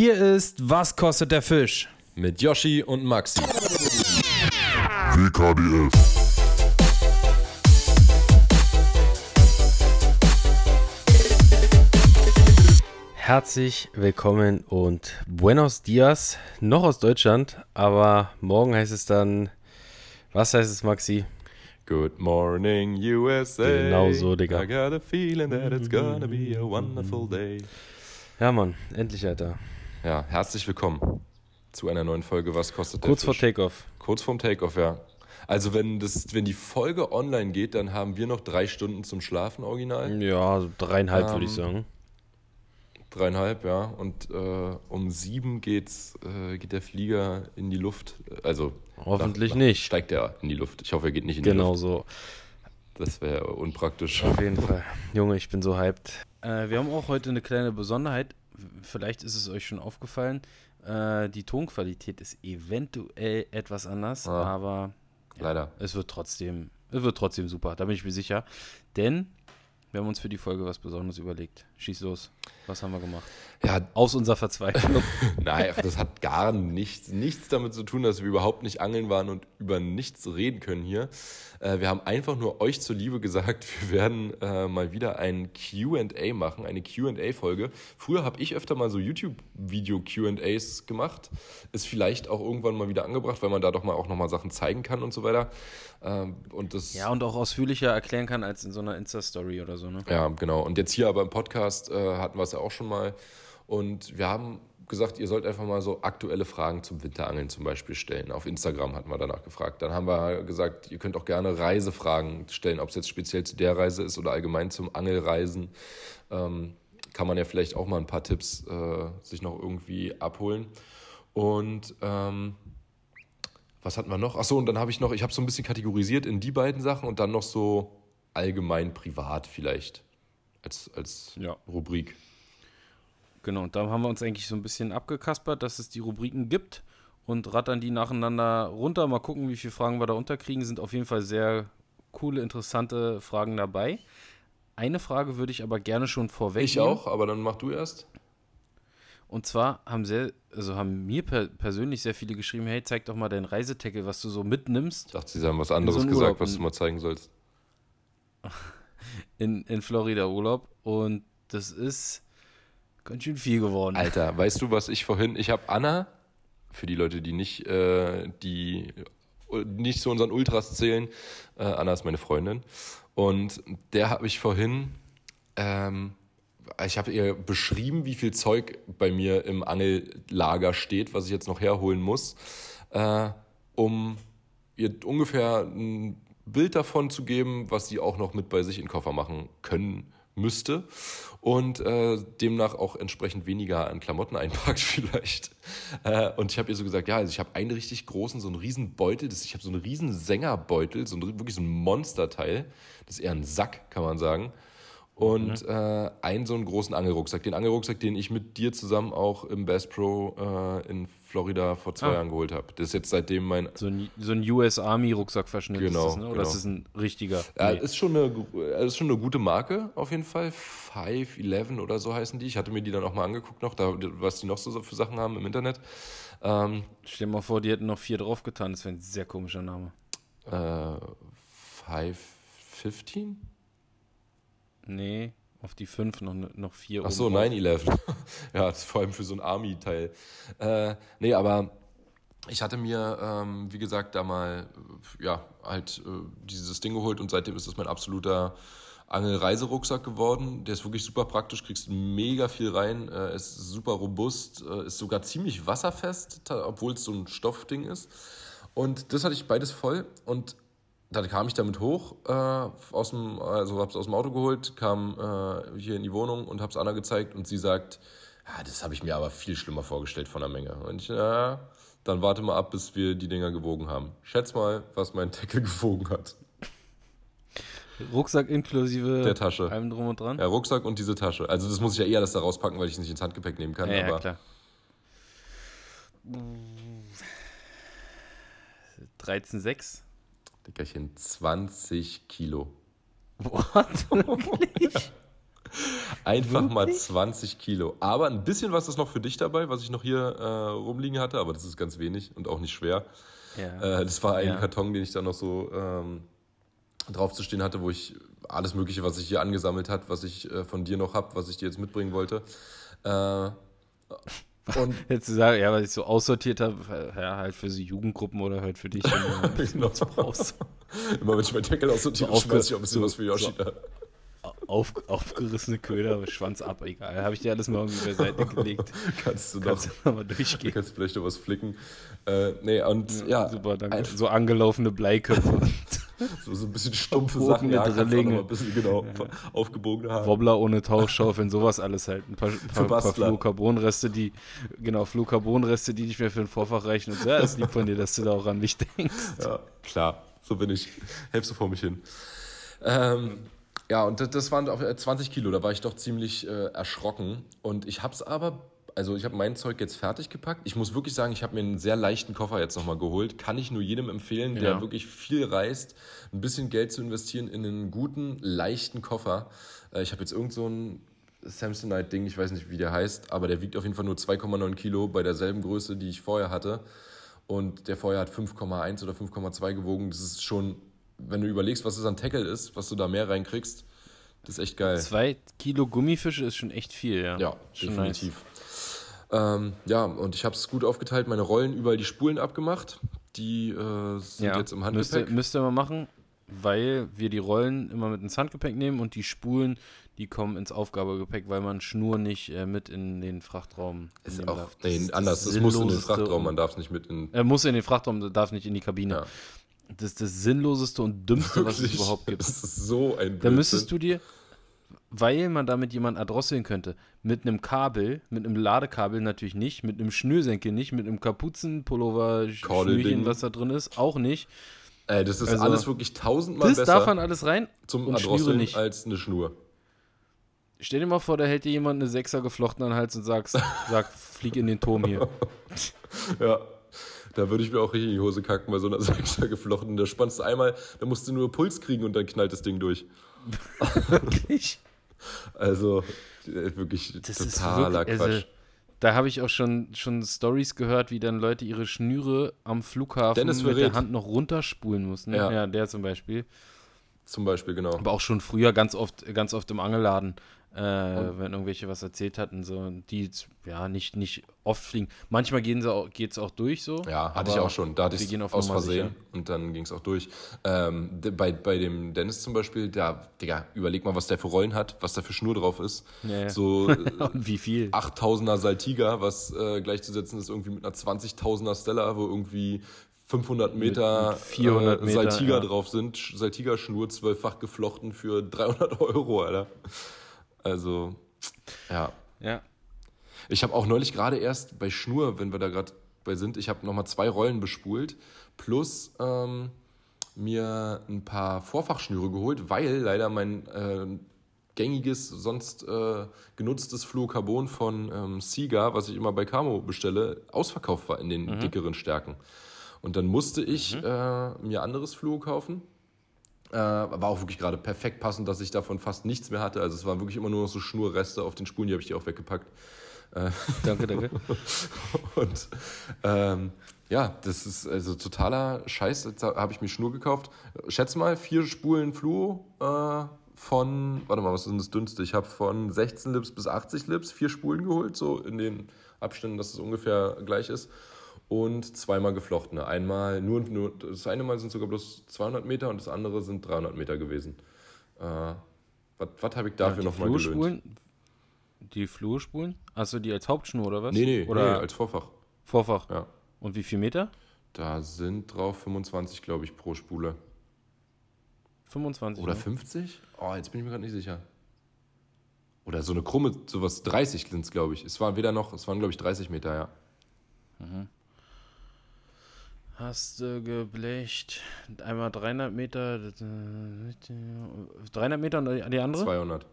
Hier ist Was kostet der Fisch? Mit Yoshi und Maxi. WKDF. Herzlich willkommen und Buenos Dias, noch aus Deutschland, aber morgen heißt es dann, was heißt es, Maxi? Good morning, USA. Genau so, Digga. I got a feeling that it's gonna be a wonderful day. Ja, Mann, endlich, Alter. Ja, herzlich willkommen zu einer neuen Folge Was kostet Kurz der vor Fisch? Takeoff. Kurz vorm Takeoff, ja. Also wenn, das, wenn die Folge online geht, dann haben wir noch drei Stunden zum Schlafen original. Ja, so dreieinhalb würde ich Ähm, sagen. Dreieinhalb, ja. Und äh, um sieben geht's, äh, geht der Flieger in die Luft. Also Hoffentlich nach- nicht. steigt er in die Luft. Ich hoffe, er geht nicht in Genau die Luft. so, Das wäre unpraktisch. auf jeden Fall. Junge, ich bin so hyped. Äh, wir haben auch heute eine kleine Besonderheit. Vielleicht ist es euch schon aufgefallen. Äh, die Tonqualität ist eventuell etwas anders, Ah. aber Leider. es wird trotzdem, es wird trotzdem super, da bin ich mir sicher. Denn wir haben uns für die Folge was Besonderes überlegt. Schieß los. Was haben wir gemacht? Ja, Aus unserer Verzweiflung. Nein, das hat gar nichts, nichts damit zu tun, dass wir überhaupt nicht angeln waren und über nichts reden können hier. Äh, wir haben einfach nur euch zuliebe gesagt, wir werden äh, mal wieder ein QA machen, eine QA-Folge. Früher habe ich öfter mal so YouTube-Video-QAs gemacht. Ist vielleicht auch irgendwann mal wieder angebracht, weil man da doch mal auch nochmal Sachen zeigen kann und so weiter. Ähm, und das, ja, und auch ausführlicher erklären kann als in so einer Insta-Story oder so, ne? Ja, genau. Und jetzt hier aber im Podcast äh, hatten wir es ja auch schon mal. Und wir haben gesagt, ihr sollt einfach mal so aktuelle Fragen zum Winterangeln zum Beispiel stellen. Auf Instagram hatten wir danach gefragt. Dann haben wir gesagt, ihr könnt auch gerne Reisefragen stellen, ob es jetzt speziell zu der Reise ist oder allgemein zum Angelreisen. Ähm, kann man ja vielleicht auch mal ein paar Tipps äh, sich noch irgendwie abholen. Und ähm, was hatten wir noch? Achso, und dann habe ich noch, ich habe so ein bisschen kategorisiert in die beiden Sachen und dann noch so allgemein privat vielleicht als, als Ja. Rubrik. Genau, da haben wir uns eigentlich so ein bisschen abgekaspert, dass es die Rubriken gibt und rattern die nacheinander runter. Mal gucken, wie viele Fragen wir da unterkriegen. Sind auf jeden Fall sehr coole, interessante Fragen dabei. Eine Frage würde ich aber gerne schon vorweg. Ich auch, aber dann mach du erst. Und zwar haben sehr, also haben mir per persönlich sehr viele geschrieben, hey, zeig doch mal deinen Reisetackle, was du so mitnimmst Ich dachte, sie haben was anderes so gesagt, was du mal zeigen sollst. in, in Florida Urlaub. Und das ist ganz schön viel geworden. Alter, weißt du, was ich vorhin, ich habe Anna, für die Leute, die nicht, äh, die nicht zu unseren Ultras zählen, äh, Anna ist meine Freundin, und der habe ich vorhin, ähm, ich habe ihr beschrieben, wie viel Zeug bei mir im Angellager steht, was ich jetzt noch herholen muss, äh, um ihr ungefähr ein Bild davon zu geben, was sie auch noch mit bei sich in den Koffer machen können müsste und äh, demnach auch entsprechend weniger an Klamotten einpackt vielleicht. Äh, und ich habe ihr so gesagt, ja, also ich habe einen richtig großen, so einen riesen Beutel, das, ich habe so einen riesen Sängerbeutel, so ein, wirklich so ein Monsterteil, das ist eher ein Sack, kann man sagen. Und äh, einen so einen großen Angelrucksack. Den Angelrucksack, den ich mit dir zusammen auch im Bass Pro äh, in Florida vor zwei Ah. Jahren geholt habe. Das ist jetzt seitdem mein So ein, so ein US Army Rucksackverschnitt Genau, ist das, ne? Oder genau. ist das ein richtiger? Ja, Nee. ist schon, eine, ist schon eine gute Marke auf jeden Fall. 511 oder so heißen die. Ich hatte mir die dann auch mal angeguckt noch, da, was die noch so für Sachen haben im Internet. Ähm, Stell dir mal vor, die hätten noch vier draufgetan. Das wäre ein sehr komischer Name. äh, 515? Nee, auf die fünf noch, ne- noch vier. Ach so, oben drauf. 911. ja, das ist vor allem für so ein Army-Teil. Äh, nee, aber ich hatte mir, ähm, wie gesagt, da mal, äh, ja, halt äh, dieses Ding geholt und seitdem ist es mein absoluter Angel-Reiserucksack geworden. Der ist wirklich super praktisch, kriegst mega viel rein, äh, ist super robust, äh, ist sogar ziemlich wasserfest, obwohl es so ein Stoffding ist. Und das hatte ich beides voll und dann kam ich damit hoch, äh, aus dem, also hab's aus dem Auto geholt, kam äh, hier in die Wohnung und hab's Anna gezeigt und sie sagt, ja, das habe ich mir aber viel schlimmer vorgestellt von der Menge. Und ich, ja, dann warte mal ab, bis wir die Dinger gewogen haben. Schätz mal, was mein Deckel gewogen hat. Rucksack inklusive Der Tasche. allem drum und dran. Ja, Rucksack und diese Tasche. Also das muss ich ja eher das da rauspacken, weil ich es nicht ins Handgepäck nehmen kann. Ja, ja, aber klar. 13,6. Dickerchen, 20 Kilo. What? Wirklich? Einfach Wirklich? mal 20 Kilo. Aber ein bisschen was ist noch für dich dabei, was ich noch hier äh, rumliegen hatte, aber das ist ganz wenig und auch nicht schwer. Ja. Äh, das war ein ja. Karton, den ich dann noch so ähm, drauf zu stehen hatte, wo ich alles Mögliche, was sich hier angesammelt hat, was ich äh, von dir noch habe, was ich dir jetzt mitbringen wollte. Und jetzt zu sagen, ja, weil ich so aussortiert habe, äh, ja, halt für so Jugendgruppen oder halt für dich, wenn du genau. brauchst. Immer wenn ich meinen Deckel aussortiere, so schmeiß ich auch ein bisschen so, was für Yoshida. So auf, aufgerissene Köder, Schwanz ab, egal. Habe ich dir alles mal irgendwie beiseite gelegt. kannst du kannst noch, mal durchgehen. Kannst vielleicht noch was flicken. Äh, nee, und ja. ja super, danke. So angelaufene Bleiköpfe. so, so ein bisschen stumpfe Sachen. Ja, Drillinge. ein bisschen, genau, ja. aufgebogene Haare. Wobbler ohne Tauchschaufeln, sowas alles halt. Ein paar, paar, paar Fluorcarbonreste, die, genau, Fluorcarbonreste, die nicht mehr für ein Vorfach reichen. Und ja, ist lieb von dir, dass du da auch an mich denkst. Ja, klar. So bin ich. Helfst du vor mich hin. Ähm, ja, und das, das waren 20 Kilo, da war ich doch ziemlich äh, erschrocken. Und ich habe es aber, also ich habe mein Zeug jetzt fertig gepackt. Ich muss wirklich sagen, ich habe mir einen sehr leichten Koffer jetzt nochmal geholt. Kann ich nur jedem empfehlen, der ja. wirklich viel reist, ein bisschen Geld zu investieren in einen guten, leichten Koffer. Äh, ich habe jetzt irgend so ein Samsonite-Ding, ich weiß nicht, wie der heißt, aber der wiegt auf jeden Fall nur 2,9 Kilo bei derselben Größe, die ich vorher hatte. Und der vorher hat 5,1 oder 5,2 gewogen. Das ist schon wenn du überlegst, was es an Tackle ist, was du da mehr reinkriegst, das ist echt geil. Zwei Kilo Gummifische ist schon echt viel, ja. Ja, schon definitiv. Nice. Ähm, ja, und ich habe es gut aufgeteilt, meine Rollen überall die Spulen abgemacht. Die äh, sind ja, jetzt im Handgepäck. Müsste, müsste man machen, weil wir die Rollen immer mit ins Handgepäck nehmen und die Spulen, die kommen ins Aufgabegepäck, weil man Schnur nicht äh, mit in den Frachtraum ist nehmen auch, darf. Das nee, anders, das, das muss in den Frachtraum, man darf es nicht mit in. Er muss in den Frachtraum, darf nicht in die Kabine. Ja. Das ist das Sinnloseste und Dümmste, Wirklich? was es überhaupt gibt. Das ist so ein Blödsinn. Da müsstest du dir, weil man damit jemanden erdrosseln könnte, mit einem Kabel, mit einem Ladekabel natürlich nicht, mit einem Schnürsenkel nicht, mit einem Kapuzenpullover, Schnürchen, was da drin ist, auch nicht. Ey, das ist also, alles wirklich tausendmal das besser. Das darf man alles rein zum Erdrosseln nicht. als eine Schnur. Stell dir mal vor, da hält dir jemand eine Sechser geflochten an den Hals und sagt, sag, flieg in den Turm hier. ja, da würde ich mir auch richtig in die Hose kacken bei so einer Sechser geflochten. Da spannst du einmal, da musst du nur Puls kriegen und dann knallt das Ding durch. Wirklich? Also, äh, wirklich das totaler wirklich, Quatsch. Also, da habe ich auch schon, schon Stories gehört, wie dann Leute ihre Schnüre am Flughafen mit der Hand noch runterspulen mussten. Ja. ja, der zum Beispiel. Zum Beispiel, genau. Aber auch schon früher ganz oft, ganz oft im Angelladen äh, wenn irgendwelche was erzählt hatten, so, die ja nicht, nicht oft fliegen. Manchmal geht es auch, auch durch so. Ja, hatte ich auch schon. Da hatte ich es aus Versehen sicher. und dann ging es auch durch. Ähm, bei, bei dem Dennis zum Beispiel, da, Digga, überleg mal, was der für Rollen hat, was da für Schnur drauf ist. Ja, So wie viel? 8000er Saltiga, was äh, gleichzusetzen ist irgendwie mit einer 20.000er Stella, wo irgendwie 500 Meter, mit, mit 400 äh, Meter Saltiga ja. drauf sind. Saltiga-Schnur, zwölffach geflochten für 300 Euro, Alter. Also, ja. Ja. Ich habe auch neulich gerade erst bei Schnur, wenn wir da gerade bei sind, ich habe nochmal zwei Rollen bespult, plus ähm, mir ein paar Vorfachschnüre geholt, weil leider mein äh, gängiges, sonst äh, genutztes Fluorocarbon von ähm, Siga, was ich immer bei Camo bestelle, ausverkauft war in den mhm. dickeren Stärken. Und dann musste ich mhm. äh, mir anderes Fluo kaufen äh, war auch wirklich gerade perfekt passend, dass ich davon fast nichts mehr hatte. Also es waren wirklich immer nur noch so Schnurreste auf den Spulen, die habe ich dir auch weggepackt. Äh, danke, danke. Und ähm, ja, das ist also totaler Scheiß. Jetzt habe ich mir Schnur gekauft. Schätze mal, vier Spulen Fluo äh, von, warte mal, was ist denn das dünnste? Ich habe von 16 Lips bis 80 Lips vier Spulen geholt, so in den Abständen, dass es ungefähr gleich ist und zweimal geflochtene. Einmal nur, nur das eine Mal sind sogar bloß 200 Meter und das andere sind 300 Meter gewesen. Äh, was habe ich dafür ja, nochmal gelöhnt? Die Flurspulen? Du die als Hauptschnur oder was? Nee, nee, oder nee, als Vorfach. Vorfach? Ja. Und wie viel Meter? Da sind drauf 25, glaube ich, pro Spule. 25? Oder ne? 50? Oh, jetzt bin ich mir gerade nicht sicher. Oder so eine krumme, sowas 30 sind es, glaube ich. Es waren weder noch, es waren, glaube ich, 30 Meter, ja. Mhm. Hast du geblecht. Einmal 300 Meter. 300 Meter und die andere? 200.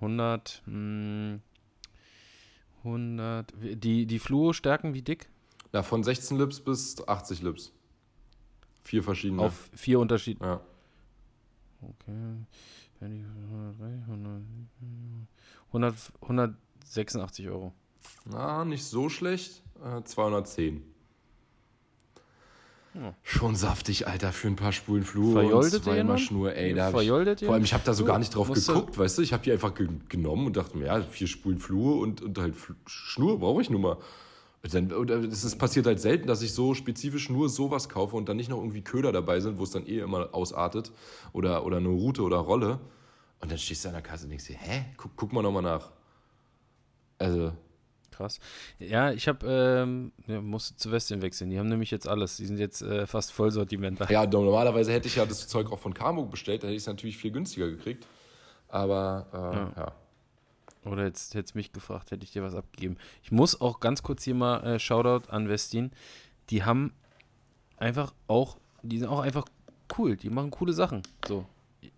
100. 100. Die, die Fluo-Stärken, wie dick? Ja, von 16 Lips bis 80 Lips. Vier verschiedene. Auf vier Unterschiede. Ja. Okay. 100, 186 Euro. Na, nicht so schlecht. Äh, 210. Ja. Schon saftig, Alter, für ein paar Spulen Fluor Verjoldet und zweimal Schnur. Ey, da Verjoldet ich, vor allem, ich habe da so gar nicht drauf geguckt, weißt du? Ich habe die einfach ge genommen und dachte mir, ja, vier Spulen Fluor und, und halt Schnur brauche ich nun mal. Es ist passiert halt selten, dass ich so spezifisch nur sowas kaufe und dann nicht noch irgendwie Köder dabei sind, wo es dann eh immer ausartet oder, oder eine Route oder Rolle. Und dann stehst du an der Kasse und denkst dir, hä? Guck, guck mal nochmal nach. Also. Krass. Ja, ich habe, ähm, ja, musste zu Westien wechseln. Die haben nämlich jetzt alles. Die sind jetzt äh, fast Vollsortiment. Ja, normalerweise hätte ich ja das Zeug auch von Camo bestellt, da hätte ich es natürlich viel günstiger gekriegt. Aber, äh, ja. ja. Oder jetzt hättest mich gefragt, hätte ich dir was abgegeben. Ich muss auch ganz kurz hier mal äh, Shoutout an Westin. Die haben einfach auch, die sind auch einfach cool. Die machen coole Sachen. So.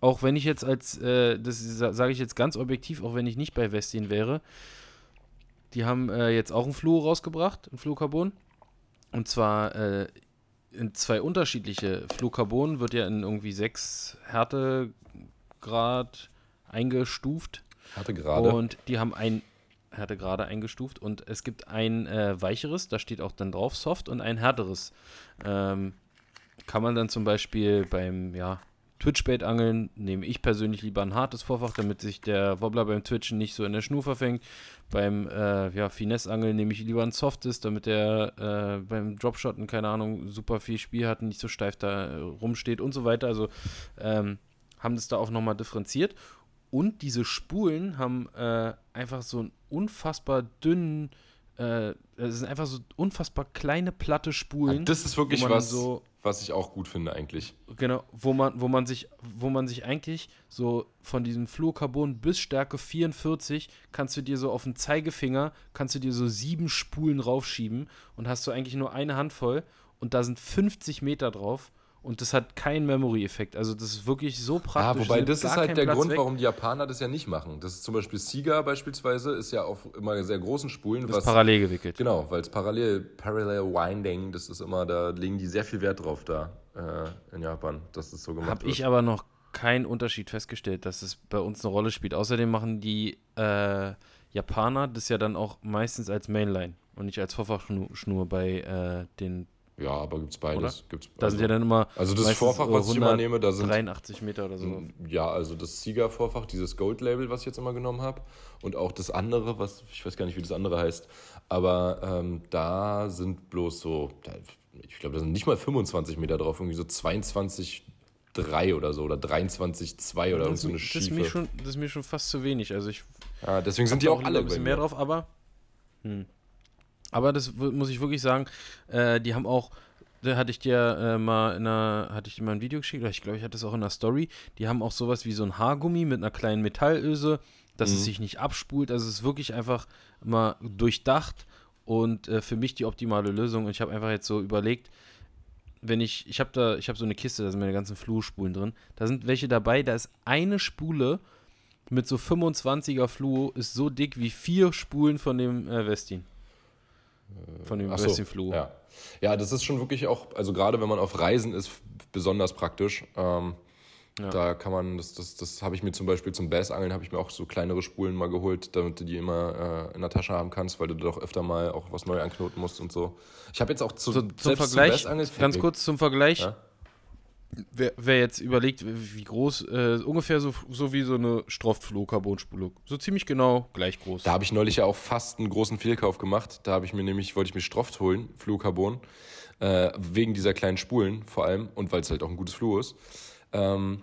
Auch wenn ich jetzt als, äh, das sage ich jetzt ganz objektiv, auch wenn ich nicht bei Westin wäre, die haben äh, jetzt auch ein Fluo rausgebracht, ein Fluorcarbon. Und zwar äh, in zwei unterschiedliche. Fluorcarbon wird ja in irgendwie sechs Härtegrad eingestuft. Härtegrade. Und die haben ein Härtegrade eingestuft und es gibt ein äh, weicheres, da steht auch dann drauf Soft und ein härteres. Ähm, kann man dann zum Beispiel beim ja, Twitchbait-Angeln nehme ich persönlich lieber ein hartes Vorfach, damit sich der Wobbler beim Twitchen nicht so in der Schnur verfängt. Beim äh, ja, Finesse-Angeln nehme ich lieber ein softes, damit der äh, beim Dropshotten, keine Ahnung, super viel Spiel hat und nicht so steif da äh, rumsteht und so weiter. Also ähm, haben das da auch nochmal differenziert. Und diese Spulen haben äh, einfach so einen unfassbar dünnen, äh, es sind einfach so unfassbar kleine, platte Spulen. Ja, das ist wirklich was, so, was ich auch gut finde eigentlich. Genau, wo man, wo man sich, wo man sich eigentlich so von diesem Fluorcarbon bis Stärke 44 kannst du dir so auf den Zeigefinger, kannst du dir so sieben Spulen raufschieben und hast du eigentlich nur eine Handvoll und da sind 50 Meter drauf und das hat keinen Memory-Effekt. Also das ist wirklich so praktisch. Ja, wobei das ist halt der Platz Grund, weg. warum die Japaner das ja nicht machen. Das ist zum Beispiel Sieger beispielsweise, ist ja auf immer sehr großen Spulen. Das was, parallel gewickelt. Genau, weil es parallel, parallel Winding, das ist immer, da legen die sehr viel Wert drauf da äh, in Japan, dass das so gemacht Hab wird. Habe ich aber noch keinen Unterschied festgestellt, dass es bei uns eine Rolle spielt. Außerdem machen die äh, Japaner das ja dann auch meistens als Mainline und nicht als Vorfachschnur bei äh, den ja, aber gibt es beides. Gibt's, da also, sind ja dann immer. Also das Vorfach, was ich immer nehme, da sind. 83 Meter oder so. Ja, also das Sieger-Vorfach, dieses Gold-Label, was ich jetzt immer genommen habe. Und auch das andere, was, ich weiß gar nicht, wie das andere heißt. Aber ähm, da sind bloß so, ich glaube, da sind nicht mal 25 Meter drauf, irgendwie so 22, 3 oder so oder 23, 2 oder das, so eine Schiefe. Das ist, mir schon, das ist mir schon fast zu wenig. Also ich. Ja, deswegen sind die auch alle ein bisschen mehr drauf, aber. Hm. Aber das muss ich wirklich sagen, äh, die haben auch, da hatte ich dir äh, mal in einer, hatte ich dir mal ein Video geschickt, oder ich glaube, ich hatte es auch in einer Story, die haben auch sowas wie so ein Haargummi mit einer kleinen Metallöse, dass mhm. es sich nicht abspult. Also es ist wirklich einfach mal durchdacht und äh, für mich die optimale Lösung. Und ich habe einfach jetzt so überlegt, wenn ich, ich habe da, ich habe so eine Kiste, da sind meine ganzen Fluo-Spulen drin. Da sind welche dabei, da ist eine Spule mit so 25er Fluo, ist so dick wie vier Spulen von dem äh, Westin. Von dem so, Flu. Ja. ja, das ist schon wirklich auch, also gerade wenn man auf Reisen ist, besonders praktisch. Ähm, ja. Da kann man, das, das, das habe ich mir zum Beispiel zum Bassangeln, habe ich mir auch so kleinere Spulen mal geholt, damit du die immer äh, in der Tasche haben kannst, weil du doch öfter mal auch was neu anknoten musst und so. Ich habe jetzt auch zu, so, zum Vergleich, zum ganz kurz zum Vergleich, ja? Wer, wer, jetzt überlegt, wie groß, äh, ungefähr so, so wie so eine Stroft-Fluorcarbonspule. So ziemlich genau gleich groß. Da habe ich neulich ja auch fast einen großen Fehlkauf gemacht. Da habe ich mir nämlich, wollte ich mir Stroft holen, Fluorcarbon, äh, wegen dieser kleinen Spulen vor allem und weil es halt auch ein gutes Fluo ist. Ähm,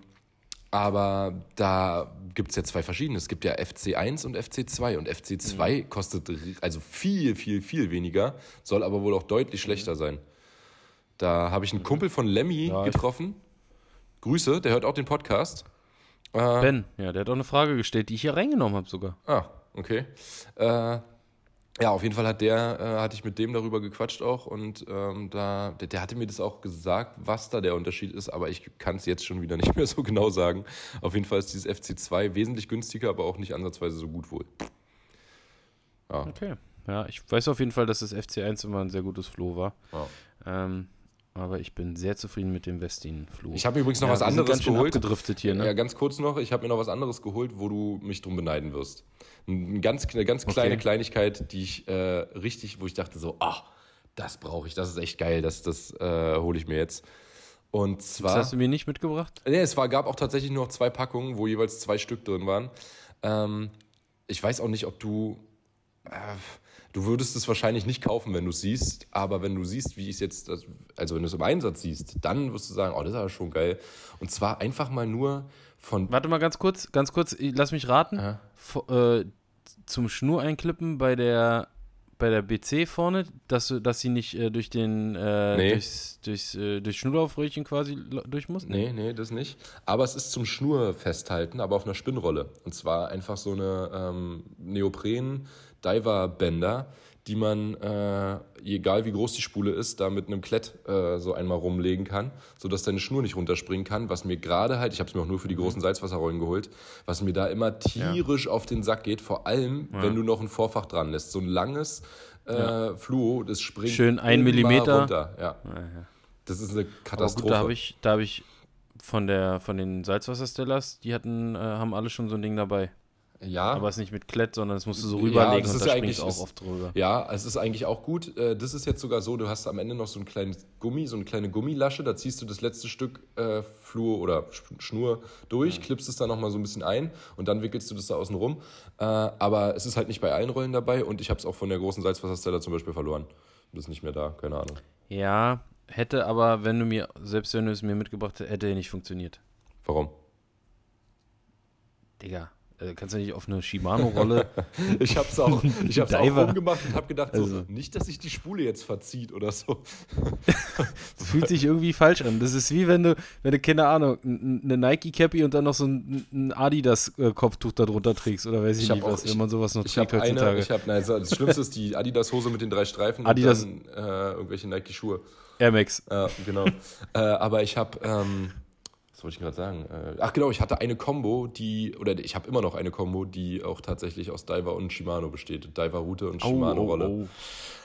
aber da gibt es ja zwei verschiedene. Es gibt ja FC1 und FC2 und FC2 mhm. kostet also viel, viel, viel weniger, soll aber wohl auch deutlich schlechter mhm. sein. Da habe ich einen Kumpel von Lemmy ja, getroffen. Grüße, der hört auch den Podcast. Äh, ben, ja, der hat auch eine Frage gestellt, die ich hier reingenommen habe sogar. Ah, okay. Äh, ja, auf jeden Fall hat der, äh, hatte ich mit dem darüber gequatscht auch und ähm, da, der, der, hatte mir das auch gesagt, was da der Unterschied ist, aber ich kann es jetzt schon wieder nicht mehr so genau sagen. Auf jeden Fall ist dieses FC2 wesentlich günstiger, aber auch nicht ansatzweise so gut wohl. Ja. Okay. Ja, ich weiß auf jeden Fall, dass das FC1 immer ein sehr gutes Flow war. Ja. Ähm, aber ich bin sehr zufrieden mit dem Westin-Fluo. Ich habe übrigens noch Ja, was anderes ganz geholt. abgedriftet hier, ne? Ja, ganz kurz noch, ich habe mir noch was anderes geholt, wo du mich drum beneiden wirst. Ein ganz, eine ganz kleine Okay. Kleinigkeit, die ich äh, richtig, wo ich dachte so, ah, das brauche ich, das ist echt geil, das, das äh, hole ich mir jetzt. Und Das zwar. hast du mir nicht mitgebracht? Nee, es war, gab auch tatsächlich nur noch zwei Packungen, wo jeweils zwei Stück drin waren. Ähm, ich weiß auch nicht, ob du. Äh, du würdest es wahrscheinlich nicht kaufen, wenn du es siehst, aber wenn du siehst, wie ich es jetzt, also wenn du es im Einsatz siehst, dann wirst du sagen, oh, das ist aber schon geil. Und zwar einfach mal nur von. Warte mal ganz kurz, ganz kurz, ich- lass mich raten. Vo- äh, zum Schnur einklippen bei der bei der BC vorne, dass du, dass sie nicht äh, durch den äh, Nee. durchs, durchs, äh, durch Schnurlaufröhrchen quasi durch muss? Nee, nee, das nicht. Aber es ist zum Schnur festhalten, aber auf einer Spinnrolle. Und zwar einfach so eine ähm, Neopren-Diver-Bänder, die man, äh, egal wie groß die Spule ist, da mit einem Klett äh, so einmal rumlegen kann, sodass deine Schnur nicht runterspringen kann. Was mir gerade halt, ich habe es mir auch nur für die großen Salzwasserrollen geholt, was mir da immer tierisch auf den Sack geht, vor allem, wenn du noch ein Vorfach dran lässt. So ein langes äh, Fluo, das springt Schön ein Millimeter. runter. Ja. Ja, ja. Das ist eine Katastrophe. gut, da habe ich, da habe ich von der von den Salzwasserstellers, die hatten, äh, haben alle schon so ein Ding dabei. Ja, Aber es ist nicht mit Klett, sondern das musst du so Ja, rüberlegen das und ist da ja springst eigentlich- auch oft drüber. Ja, es ist eigentlich auch gut. Äh, Das ist jetzt sogar so, du hast am Ende noch so ein kleines Gummi, so eine kleine Gummilasche, da ziehst du das letzte Stück äh, Flur oder Sch- Schnur durch, klippst es dann nochmal so ein bisschen ein und dann wickelst du das da außen rum. Äh, aber es ist halt nicht bei allen Rollen dabei und ich habe es auch von der großen Salzwassersteller zum Beispiel verloren. Das ist nicht mehr da, keine Ahnung. Ja, hätte aber, wenn du mir, selbst wenn du es mir mitgebracht hättest, hätte nicht funktioniert. Warum? Digga, äh, kannst du nicht auf eine Shimano-Rolle. Ich habe es auch, ich hab's auch Diver. rumgemacht und habe gedacht, so, Also. nicht, dass sich die Spule jetzt verzieht oder so. Das fühlt sich irgendwie falsch an. Das ist wie wenn du, wenn du, keine Ahnung, eine Nike-Cappy und dann noch so ein, ein Adidas-Kopftuch da drunter trägst oder weiß ich, Ich hab nicht auch- was, wenn man sowas noch Ich trägt habe eine, heutzutage. ich habe, also das Schlimmste ist die Adidas-Hose mit den drei Streifen Adidas- und dann äh, irgendwelche Nike-Schuhe. Air Max. Ja, genau. äh, aber ich habe, ähm, was wollte ich gerade sagen? Äh, ach genau, ich hatte eine Combo, die, oder ich habe immer noch eine Combo, die auch tatsächlich aus Diver und Shimano besteht. Diver-Route und Shimano-Rolle.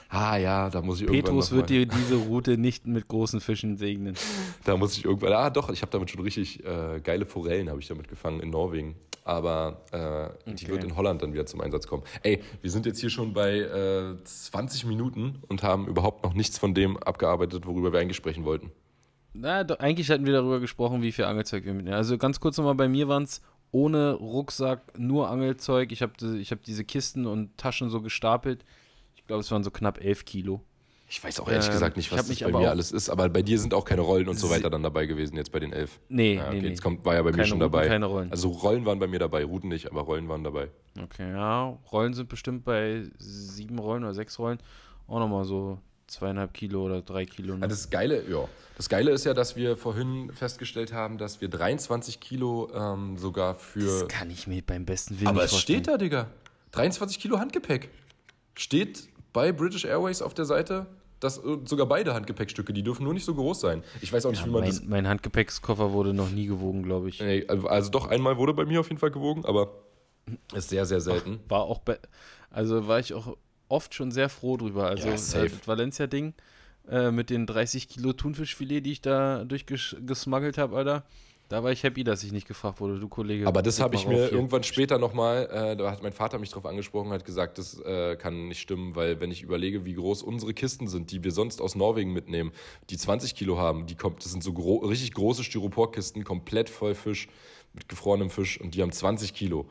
Ah ja, da muss ich irgendwann Petrus wird dir diese Route nicht mit großen Fischen segnen. Da muss ich irgendwann, ah doch, ich habe damit schon richtig äh, geile Forellen habe ich damit gefangen in Norwegen. Aber äh, die Okay. wird in Holland dann wieder zum Einsatz kommen. Ey, wir sind jetzt hier schon bei äh, 20 Minuten und haben überhaupt noch nichts von dem abgearbeitet, worüber wir eigentlich sprechen wollten. Na, doch, eigentlich hatten wir darüber gesprochen, wie viel Angelzeug wir mitnehmen. Also ganz kurz nochmal, bei mir waren es ohne Rucksack, nur Angelzeug. Ich habe ich hab diese Kisten und Taschen so gestapelt. Ich glaube, es waren so knapp 11 Kilo. Ich weiß auch ehrlich Ähm, gesagt nicht, ich was das bei mir alles ist, aber bei dir sind auch keine Rollen und so weiter dann dabei gewesen, jetzt bei den elf. Nee, Ja, okay, nee, jetzt kommt, war ja bei mir schon Routen, dabei. keine Rollen. Also Rollen waren bei mir dabei, Routen nicht, aber Rollen waren dabei. Okay, ja, Rollen sind bestimmt bei sieben Rollen oder sechs Rollen auch nochmal so zweieinhalb Kilo oder drei Kilo. Ne? das Geile, ja. Das Geile ist ja, dass wir vorhin festgestellt haben, dass wir 23 Kilo ähm, sogar für. Das kann ich mir beim besten Willen Aber nicht es vorstellen. steht da, Digga. 23 Kilo Handgepäck. Steht bei British Airways auf der Seite, dass äh, sogar beide Handgepäckstücke, die dürfen nur nicht so groß sein. Ich weiß auch nicht, Ja, wie man das. mein, mein Handgepäckskoffer wurde noch nie gewogen, glaube ich. Nee, also doch einmal wurde bei mir auf jeden Fall gewogen, aber ist sehr, sehr selten. War auch bei, also war ich auch oft schon sehr froh drüber. Also Ja, safe. äh, das Valencia-Ding äh, mit den 30 Kilo Thunfischfilet, die ich da durchgesmuggelt habe, Alter. Da war ich happy, dass ich nicht gefragt wurde, du Kollege. Aber das habe ich mir hier. irgendwann später nochmal, äh, da hat mein Vater mich drauf angesprochen, hat gesagt, das äh, kann nicht stimmen, weil wenn ich überlege, wie groß unsere Kisten sind, die wir sonst aus Norwegen mitnehmen, die 20 Kilo haben, die kommt, das sind so gro richtig große Styroporkisten, komplett voll Fisch, mit gefrorenem Fisch und die haben 20 Kilo.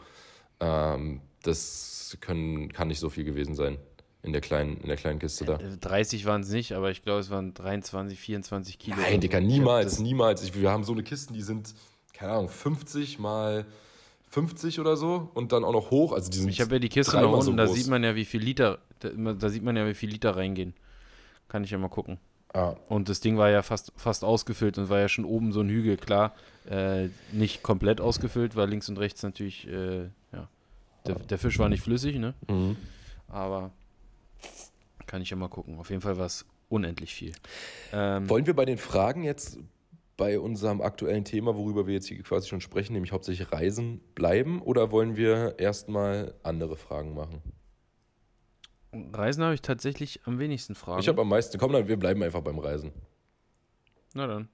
Ähm, das können, kann nicht so viel gewesen sein in der kleinen, in der kleinen Kiste da. Äh, 30 waren es nicht, aber ich glaube, es waren 23, 24 Kilo. Nein, Digga, niemals, niemals. Ich, wir haben so eine Kisten, die sind, keine Ahnung, 50 mal 50 oder so und dann auch noch hoch. Also die sind Ich habe ja die Kiste dreimal noch so unten, da sieht man ja, wie viel Liter, da, da sieht man ja, wie viel Liter reingehen. Kann ich ja mal gucken. Ah, Und das Ding war ja fast, fast ausgefüllt und war ja schon oben so ein Hügel, klar. Äh, nicht komplett ausgefüllt, weil links und rechts natürlich, äh, ja, der, der Fisch war nicht flüssig, ne? mhm. Aber kann ich ja mal gucken. Auf jeden Fall war es unendlich viel. Ähm, Wollen wir bei den Fragen jetzt bei unserem aktuellen Thema, worüber wir jetzt hier quasi schon sprechen, nämlich hauptsächlich Reisen, bleiben oder wollen wir erstmal andere Fragen machen? Reisen habe ich tatsächlich am wenigsten Fragen. Ich habe am meisten, komm dann, wir bleiben einfach beim Reisen. Na dann.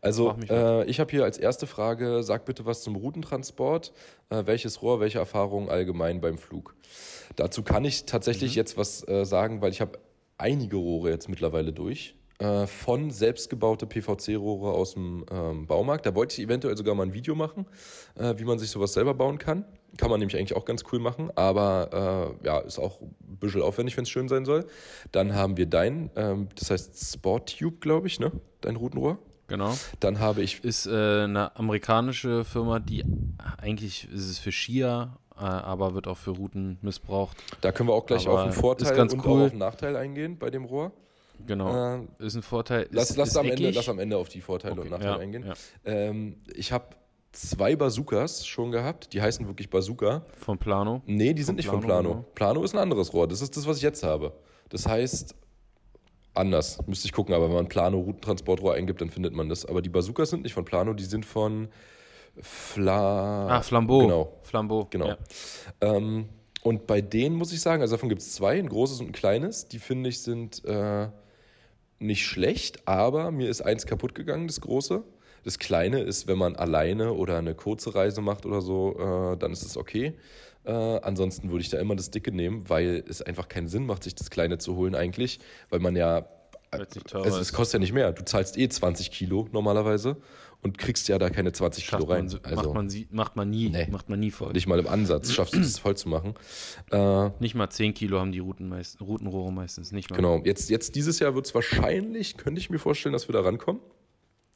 Also, äh, ich habe hier als erste Frage, sag bitte was zum Routentransport. Äh, welches Rohr, welche Erfahrungen allgemein beim Flug? Dazu kann ich tatsächlich jetzt was äh, sagen, weil ich habe einige Rohre jetzt mittlerweile durch. Äh, von selbstgebaute PVC-Rohre aus dem ähm, Baumarkt. Da wollte ich eventuell sogar mal ein Video machen, äh, wie man sich sowas selber bauen kann. Kann man nämlich eigentlich auch ganz cool machen, aber äh, ja, ist auch ein bisschen aufwendig, wenn es schön sein soll. Dann haben wir dein, ähm, das heißt Sporttube, glaube ich, ne? Dein Routenrohr. Genau. Dann habe ich Ist äh, eine amerikanische Firma, die eigentlich ist es für Skier, äh, aber wird auch für Routen missbraucht. Da können wir auch gleich Aber auf den Vorteil ganz und cool. auch auf den Nachteil eingehen bei dem Rohr. Genau. Äh, ist ein Vorteil. lass, ist, lass, ist am Ende, lass am Ende auf die Vorteile und Okay, Nachteile ja, eingehen. ja. Ähm, ich habe zwei Bazookas schon gehabt. Die heißen wirklich Bazooka. Von Plano. Nee, die sind nicht von Plano, Plano. genau. Plano ist ein anderes Rohr. Das ist das, was ich jetzt habe. Das heißt, anders. Müsste ich gucken, aber wenn man Plano Routentransportrohr eingibt, dann findet man das. Aber die Bazookas sind nicht von Plano, die sind von Fla. Ah, Flambeau. Genau. Flambeau. Genau. Ja. Ähm, und bei denen muss ich sagen, also davon gibt es zwei, ein großes und ein kleines. Die finde ich sind äh, nicht schlecht, aber mir ist eins kaputt gegangen, das große. Das kleine ist, wenn man alleine oder eine kurze Reise macht oder so, äh, dann ist es okay. Äh, ansonsten würde ich da immer das dicke nehmen, weil es einfach keinen Sinn macht, sich das kleine zu holen eigentlich, weil man ja also es kostet ja nicht mehr. Du zahlst eh 20 Kilo normalerweise und kriegst ja da keine 20 Kilo Schafft rein. man, so- also macht, man, macht man nie. Nee. Macht man nie voll. nicht mal im Ansatz schaffst du das voll zu machen. Äh, Nicht mal 10 Kilo haben die Routen meist, Routenrohre meistens. Nicht mal. Genau, jetzt, jetzt dieses Jahr wird es wahrscheinlich, könnte ich mir vorstellen, dass wir da rankommen,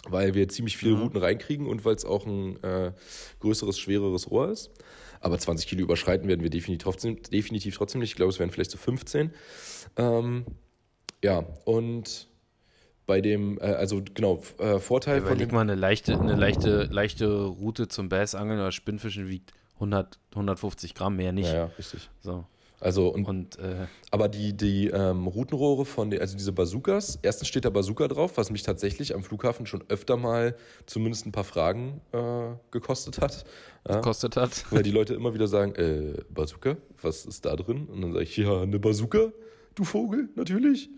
weil wir ziemlich viele Routen reinkriegen und weil es auch ein äh, größeres, schwereres Rohr ist. Aber 20 Kilo überschreiten werden wir definitiv trotzdem, definitiv trotzdem nicht. Ich glaube, es wären vielleicht so 15. Ähm, ja, und bei dem, äh, also genau, äh, Vorteil von Überleg mal, eine leichte, eine leichte, leichte Route zum Bassangeln oder Spinnfischen wiegt 100, 150 Gramm, mehr nicht. ja, ja, richtig. So. Also, und Und äh, Aber die, die ähm, Routenrohre von den, also diese Bazookas, erstens steht da Bazooka drauf, was mich tatsächlich am Flughafen schon öfter mal zumindest ein paar Fragen äh, gekostet hat. Ja, hat. weil die Leute immer wieder sagen, äh, Bazooka, was ist da drin? Und dann sage ich, ja, eine Bazooka, du Vogel, natürlich.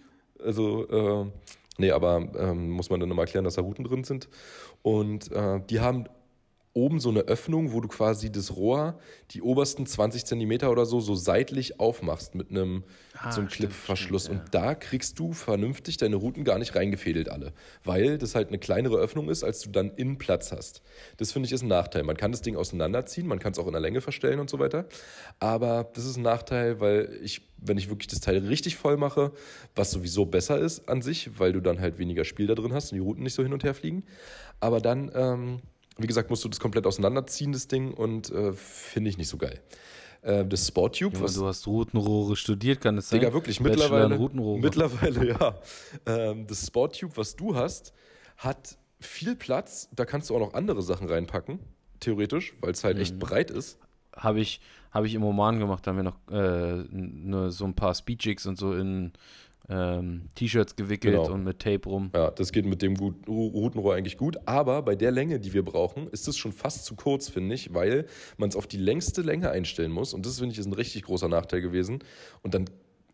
Also, äh, nee, aber ähm, muss man dann immer erklären, dass da Routen drin sind. Und äh, die haben oben so eine Öffnung, wo du quasi das Rohr, die obersten 20 Zentimeter oder so, so seitlich aufmachst mit einem Ah, so einem stimmt, Clipverschluss. stimmt, ja. Und da kriegst du vernünftig deine Routen gar nicht reingefädelt alle, weil das halt eine kleinere Öffnung ist, als du dann in Platz hast. Das finde ich ist ein Nachteil. Man kann das Ding auseinanderziehen, man kann es auch in der Länge verstellen und so weiter. Aber das ist ein Nachteil, weil ich, wenn ich wirklich das Teil richtig voll mache, was sowieso besser ist an sich, weil du dann halt weniger Spiel da drin hast und die Routen nicht so hin und her fliegen. Aber dann, ähm, wie gesagt, musst du das komplett auseinanderziehen, das Ding, und äh, finde ich nicht so geil. Äh, das Sporttube, was du hast Routenrohre studiert, kann es sein? Digga, wirklich, mittlerweile, mittlerweile, ja. Ähm, das Sporttube, was du hast, hat viel Platz. Da kannst du auch noch andere Sachen reinpacken, theoretisch, weil es halt Mhm. echt breit ist. Habe ich, hab ich im Oman gemacht, da haben wir noch äh, ne, so ein paar Speedjigs und so in ähm, T-Shirts gewickelt Genau. und mit Tape rum. Ja, das geht mit dem gut, Routenrohr eigentlich gut. Aber bei der Länge, die wir brauchen, ist es schon fast zu kurz, finde ich, weil man es auf die längste Länge einstellen muss. Und das, finde ich, ist ein richtig großer Nachteil gewesen. Und dann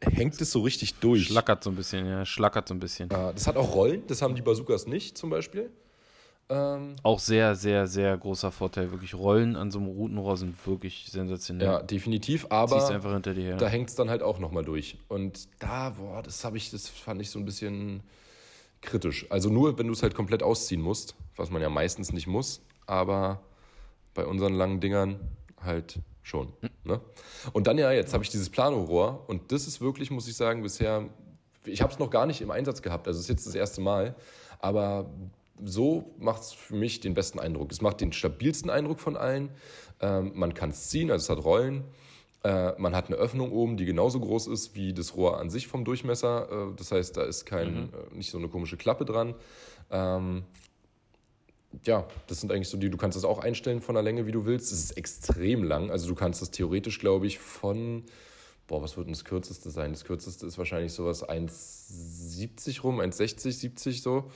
hängt es so richtig durch. Schlackert so ein bisschen, ja, schlackert so ein bisschen. Ja, das hat auch Rollen, das haben die Bazookas nicht zum Beispiel. Ähm, Auch sehr, sehr, sehr großer Vorteil. Wirklich Rollen an so einem Routenrohr sind wirklich sensationell. ja, definitiv. Ziehst Aber einfach hinter dir her. da hängt es dann halt auch nochmal durch. Und da, boah, das habe ich, das fand ich so ein bisschen kritisch. Also nur, wenn du es halt komplett ausziehen musst, was man ja meistens nicht muss, aber bei unseren langen Dingern halt schon. Ne? Und dann ja, jetzt habe ich dieses Planorohr und das ist wirklich, muss ich sagen, bisher, ich habe es noch gar nicht im Einsatz gehabt, also es ist jetzt das erste Mal, aber so macht es für mich den besten Eindruck. Es macht den stabilsten Eindruck von allen. Ähm, man kann es ziehen, also es hat Rollen. Äh, man hat eine Öffnung oben, die genauso groß ist wie das Rohr an sich vom Durchmesser. Äh, das heißt, da ist kein, äh, nicht so eine komische Klappe dran. Ähm, ja, das sind eigentlich so die, du kannst das auch einstellen von der Länge, wie du willst. Es ist extrem lang. Also du kannst das theoretisch, glaube ich, von, boah, was wird denn das kürzeste sein? Das kürzeste ist wahrscheinlich sowas 1,70 rum, 1,60, 70 so.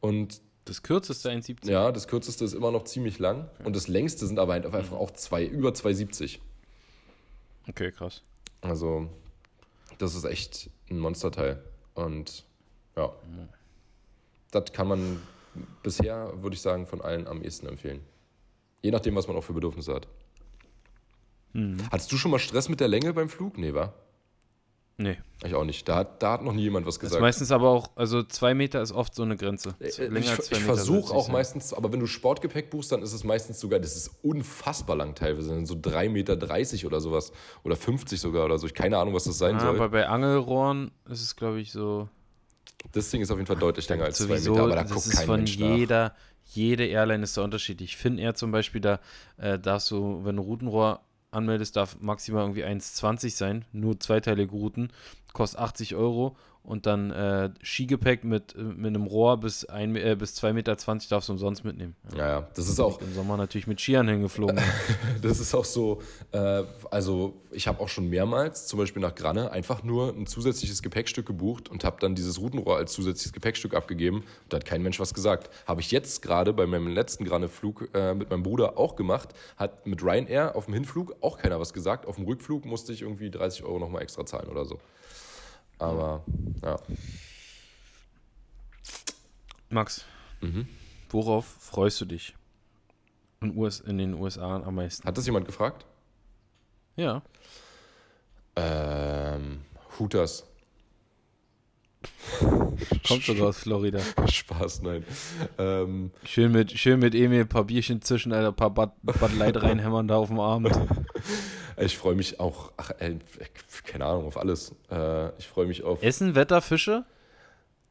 Und Das kürzeste 1,70. ja, das kürzeste ist immer noch ziemlich lang. Und das längste sind aber halt einfach auch zwei, über 2,70. Okay, krass. Also, das ist echt ein Monsterteil. Und ja, das kann man bisher, würde ich sagen, von allen am ehesten empfehlen. Je nachdem, was man auch für Bedürfnisse hat. Mhm. Hattest du schon mal Stress mit der Länge beim Flug? Nee, war? Nee. Ich auch nicht. Da hat, da hat noch nie jemand was Das ist gesagt. meistens aber auch, also zwei Meter ist oft so eine Grenze. Äh, Länger ich als zwei ich versuche auch sein. meistens, aber wenn du Sportgepäck buchst, dann ist es meistens sogar, das ist unfassbar lang teilweise, dann so 3,30 Meter oder sowas. Oder 50 sogar oder so. Ich keine Ahnung, was das sein Ah, soll. aber bei Angelrohren ist es, glaube ich, so. Das Ding ist auf jeden Fall deutlich länger als zwei sowieso, Meter, aber da das guckt ist kein von Mensch nach. jeder, jede Airline ist da unterschiedlich. Finnair zum Beispiel, da äh, darfst du, wenn du Routenrohr anmeldest, darf maximal irgendwie 1,20 sein, nur zweiteilige Routen, kostet 80 Euro und dann äh, Skigepäck mit, äh, mit einem Rohr bis, ein, äh, bis 2,20 Meter darfst du umsonst mitnehmen. Ja. Ja, das ist auch, Im Sommer natürlich mit Skiern hingeflogen. das ist auch so, äh, also ich habe auch schon mehrmals, zum Beispiel nach Granne, einfach nur ein zusätzliches Gepäckstück gebucht und habe dann dieses Routenrohr als zusätzliches Gepäckstück abgegeben. Da hat kein Mensch was gesagt. Habe ich jetzt gerade bei meinem letzten Granne-Flug äh, mit meinem Bruder auch gemacht. Hat mit Ryanair auf dem Hinflug auch keiner was gesagt. Auf dem Rückflug musste ich irgendwie 30 Euro nochmal extra zahlen oder so. Aber, ja. Max, Mhm. worauf freust du dich in, US, in den USA am meisten? Hat das jemand gefragt? Ja. Ähm, Hooters. Kommt sogar aus Florida. Spaß, nein. Ähm, Schön mit, schön mit Emil ein paar Bierchen zwischen, ein paar Bud, Bud Light reinhämmern da auf dem Abend. ich freue mich auch, ach, ey, keine Ahnung, auf alles. Äh, ich freue mich auf Essen, Wetter, Fische?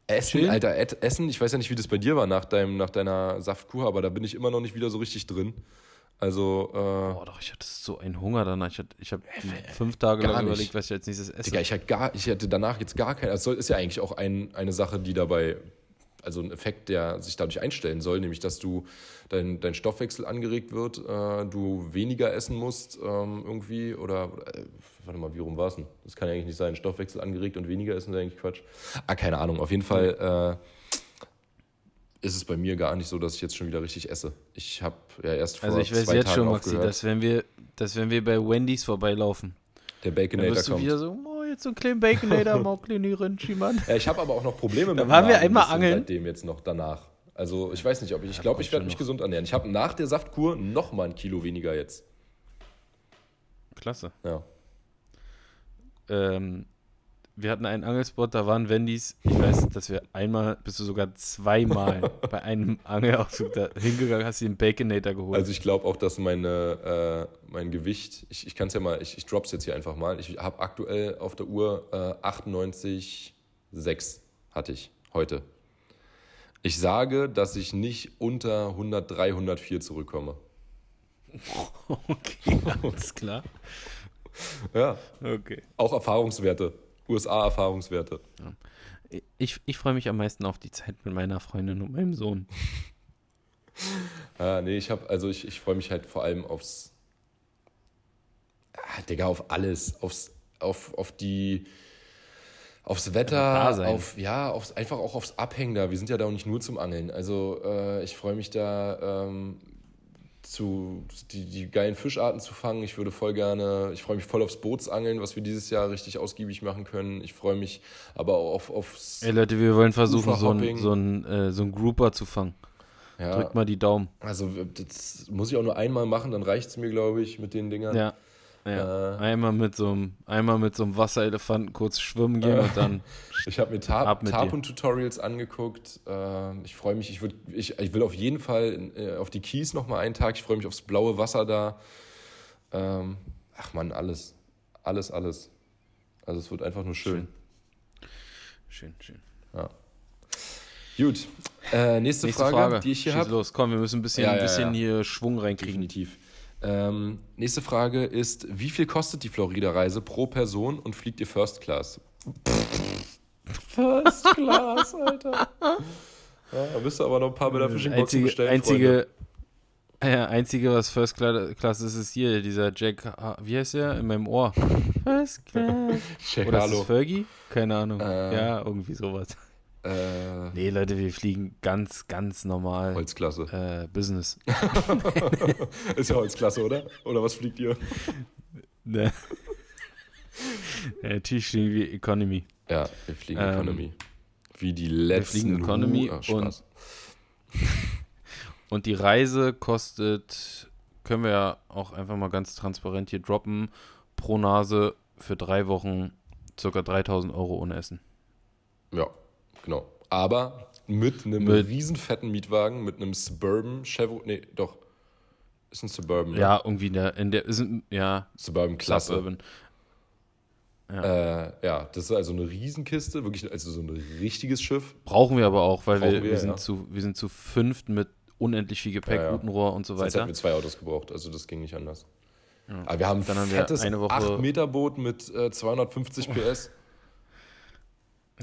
Essen, Chillen? Alter, Essen. Ich weiß ja nicht, wie das bei dir war nach, deinem, nach deiner Saftkur, aber da bin ich immer noch nicht wieder so richtig drin. Also, äh, Boah, doch, ich hatte so einen Hunger danach. Ich, hatte- ich habe fünf Tage lang nicht. überlegt, was ich als nächstes esse. Digga, ich hatte, gar, ich hatte danach jetzt gar kein. Das ist ja eigentlich auch ein, eine Sache, die dabei, also ein Effekt, der sich dadurch einstellen soll, nämlich dass du dein, dein Stoffwechsel angeregt wird, äh, du weniger essen musst ähm, irgendwie oder, äh, warte mal, wie rum war es denn? Das kann ja eigentlich nicht sein. Stoffwechsel angeregt und weniger essen ist eigentlich Quatsch. Ah, keine Ahnung. Auf jeden Fall äh, ist es bei mir gar nicht so, dass ich jetzt schon wieder richtig esse. Ich habe ja erst vor also ich weiß zwei jetzt Tagen schon, Maxi, aufgehört. dass wenn wir, dass wenn wir bei Wendy's vorbeilaufen, Der dann Baconator wirst du kommt. wieder so, jetzt so ein kleinen Baconator, mal kleine Rindchi, Mann. Ja, ich habe aber auch noch Probleme mit Da dem waren wir einmal angeln. Seitdem jetzt noch danach. Also ich weiß nicht, ob ich, ich glaube, ich werde mich noch. gesund ernähren. Ich habe nach der Saftkur noch mal ein Kilo weniger jetzt. Klasse. Ja. Ähm, wir hatten einen Angelspot, da waren Wendy's. Ich weiß, dass wir einmal, bist du sogar zweimal bei einem Angelausflug da hingegangen, hast dir einen Baconator geholt. Also ich glaube auch, dass meine, äh, mein Gewicht, ich, ich kann es ja mal, ich, ich drop's jetzt hier einfach mal. Ich habe aktuell auf der Uhr äh, 98,6 hatte ich heute. Ich sage, dass ich nicht unter 103, 104 zurückkomme. okay, alles klar. Ja, Okay. auch Erfahrungswerte. USA-Erfahrungswerte. Ich, ich freue mich am meisten auf die Zeit mit meiner Freundin und meinem Sohn. Ah, nee, ich habe, also ich, ich freue mich halt vor allem aufs, ah, Digga, auf alles, aufs, auf, auf die, aufs Wetter, Dasein. auf, ja, aufs, einfach auch aufs Abhängen da. Wir sind ja da auch nicht nur zum Angeln. Also äh, ich freue mich da, ähm, zu, die, die geilen Fischarten zu fangen. Ich würde voll gerne, ich freue mich voll aufs Bootsangeln, was wir dieses Jahr richtig ausgiebig machen können. Ich freue mich aber auch auf, aufs, Ey Leute, wir wollen versuchen, so einen so äh, so einen Grouper zu fangen. ja, Drückt mal die Daumen. also das muss ich auch nur einmal machen, dann reicht es mir, glaube ich, mit den Dingern. Ja. Ja. Äh. einmal mit so einem, einmal mit so einem Wasserelefanten kurz schwimmen gehen und dann. Ich habe mir Tar. Tarpon-Tutorials angeguckt. Äh, ich freue mich, ich, würd, ich, ich will auf jeden Fall äh, auf die Keys nochmal einen Tag. Ich freue mich aufs blaue Wasser da. Ähm, ach man, alles. Alles, alles. Also es wird einfach nur schön. Schön, schön. Gut. Äh, nächste, Nächste Frage, Frage, die ich hier habe. los, komm, wir müssen ein bisschen, Ja, ein ja, bisschen ja. hier Schwung reinkriegen. Definitiv. Ähm, nächste Frage ist: Wie viel kostet die Florida-Reise pro Person und fliegt ihr First Class? First Class, Alter. Ja, da bist du aber noch ein paar Meter Fishing Boxen Einzige, bestellen. Freunde. einzige, ja, einzige, was First Cla- Class ist, ist hier, dieser Jack, wie heißt der? In meinem Ohr. First Class. Check, Oder ist Fergie? Keine Ahnung. Äh. ja, irgendwie sowas. Äh, Nee, Leute, wir fliegen ganz, ganz normal Holzklasse. äh, Business. Ist ja Holzklasse, oder? Oder was fliegt ihr? Ne. natürlich fliegen wir Economy. Ja, wir fliegen Ähm, Economy. Wie die letzten. fliegen Economy Ah, Spaß. Und die Reise kostet, können wir ja auch einfach mal ganz transparent hier droppen, pro Nase für drei Wochen circa 3000 Euro ohne Essen. Ja, genau. Aber mit einem Mit- riesen fetten Mietwagen, mit einem Suburban Chevrolet, nee, doch, ist ein Suburban, ne? Ja, irgendwie in der, in der ist ein- ja, Suburban Klasse. Suburban. Äh, ja, das ist also eine Riesenkiste, wirklich also so ein richtiges Schiff. Brauchen wir aber auch, weil wir, wir, wir, sind ja. zu, wir sind zu fünft mit unendlich viel Gepäck, Ja, ja. Routenrohr und so Sonst hätten weiter. wir zwei Autos gebraucht, also das ging nicht anders. Aber wir haben ein Dann haben wir fettes eine Woche- 8-Meter-Boot mit äh, 250 PS.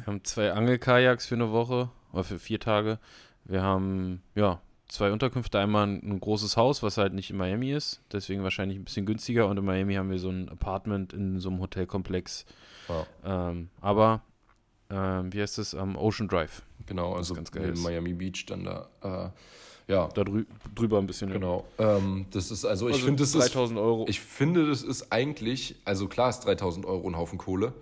Wir haben zwei Angelkajaks für eine Woche oder für vier Tage. Wir haben ja zwei Unterkünfte. Einmal ein, großes Haus, was halt nicht in Miami ist, deswegen wahrscheinlich ein bisschen günstiger. Und in Miami haben wir so ein Apartment in so einem Hotelkomplex. Ja. Ähm, aber ähm, wie heißt es? Am Ocean Drive. Genau, ist also ganz geil in ist. Miami Beach dann da. Äh, ja, Da drü drüber ein bisschen. genau. Ähm, das ist also, ich Also finde, das ist 3000 Euro. Ich finde, das ist eigentlich, also klar ist 3000 Euro ein Haufen Kohle,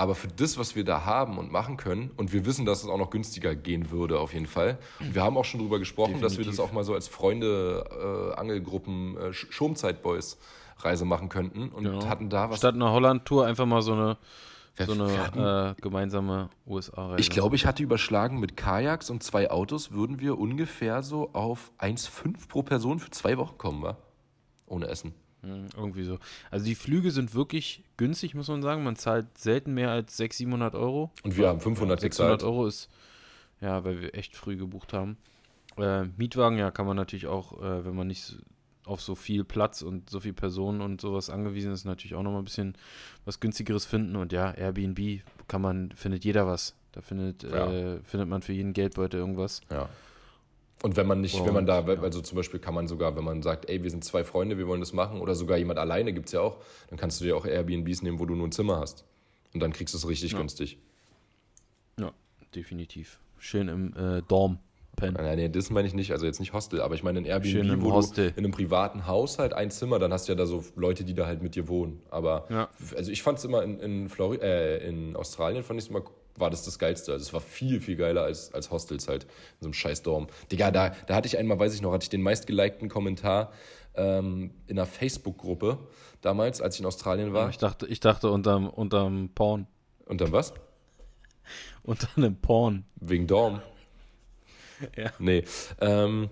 aber für das, was wir da haben und machen können, und wir wissen, dass es auch noch günstiger gehen würde, auf jeden Fall. Und wir haben auch schon drüber gesprochen, dass wir das Definitiv. auch mal so als Freunde, äh, Angelgruppen, äh, Sch- Schirmzeit-Boys Reise machen könnten und Genau. hatten da was. Statt einer Holland-Tour einfach mal so eine, Wir- so wir hatten- eine äh, gemeinsame USA-Reise. Ich glaube, ich hatte überschlagen, mit Kajaks und zwei Autos würden wir ungefähr so auf 1,5 pro Person für zwei Wochen kommen, wa? Ohne Essen. Hm, Irgendwie so. Also die Flüge sind wirklich günstig, muss man sagen. Man zahlt selten mehr als 600, 700 Euro. Und wir haben 500 600 gezahlt. Euro ist, ja, weil wir echt früh gebucht haben. Äh, Mietwagen, ja, kann man natürlich auch, äh, wenn man nicht auf so viel Platz und so viel Personen und sowas angewiesen ist, natürlich auch nochmal ein bisschen was günstigeres finden. Und ja, Airbnb kann man, findet jeder was. Da findet, Ja. äh, findet man für jeden Geldbeutel irgendwas. Ja. Und wenn man nicht, wenn man Und, da, also zum Beispiel kann man sogar, wenn man sagt, ey, wir sind zwei Freunde, wir wollen das machen, oder sogar jemand alleine gibt es ja auch, dann kannst du dir auch Airbnbs nehmen, wo du nur ein Zimmer hast. Und dann kriegst du es richtig Ja. günstig. Ja, definitiv. Schön im äh, Dorm pennen. Nein, nein, das meine ich nicht, also jetzt nicht Hostel, aber ich meine ein Airbnb, wo Hostel. du in einem privaten Haushalt ein Zimmer, dann hast du ja da so Leute, die da halt mit dir wohnen. Aber Ja. also ich fand es immer in, in, äh, in Australien, fand ich immer, war das das Geilste. Also es war viel, viel geiler als, als Hostels halt, in so einem scheiß Dorm. Digga, da, da hatte ich einmal, weiß ich noch, hatte ich den meistgelikten Kommentar ähm, in einer Facebook-Gruppe damals, als ich in Australien war. Ich dachte, ich dachte unterm, unterm Porn. Dann was? Unter einem Porn. Wegen Dorm. Ja. Nee. Ähm,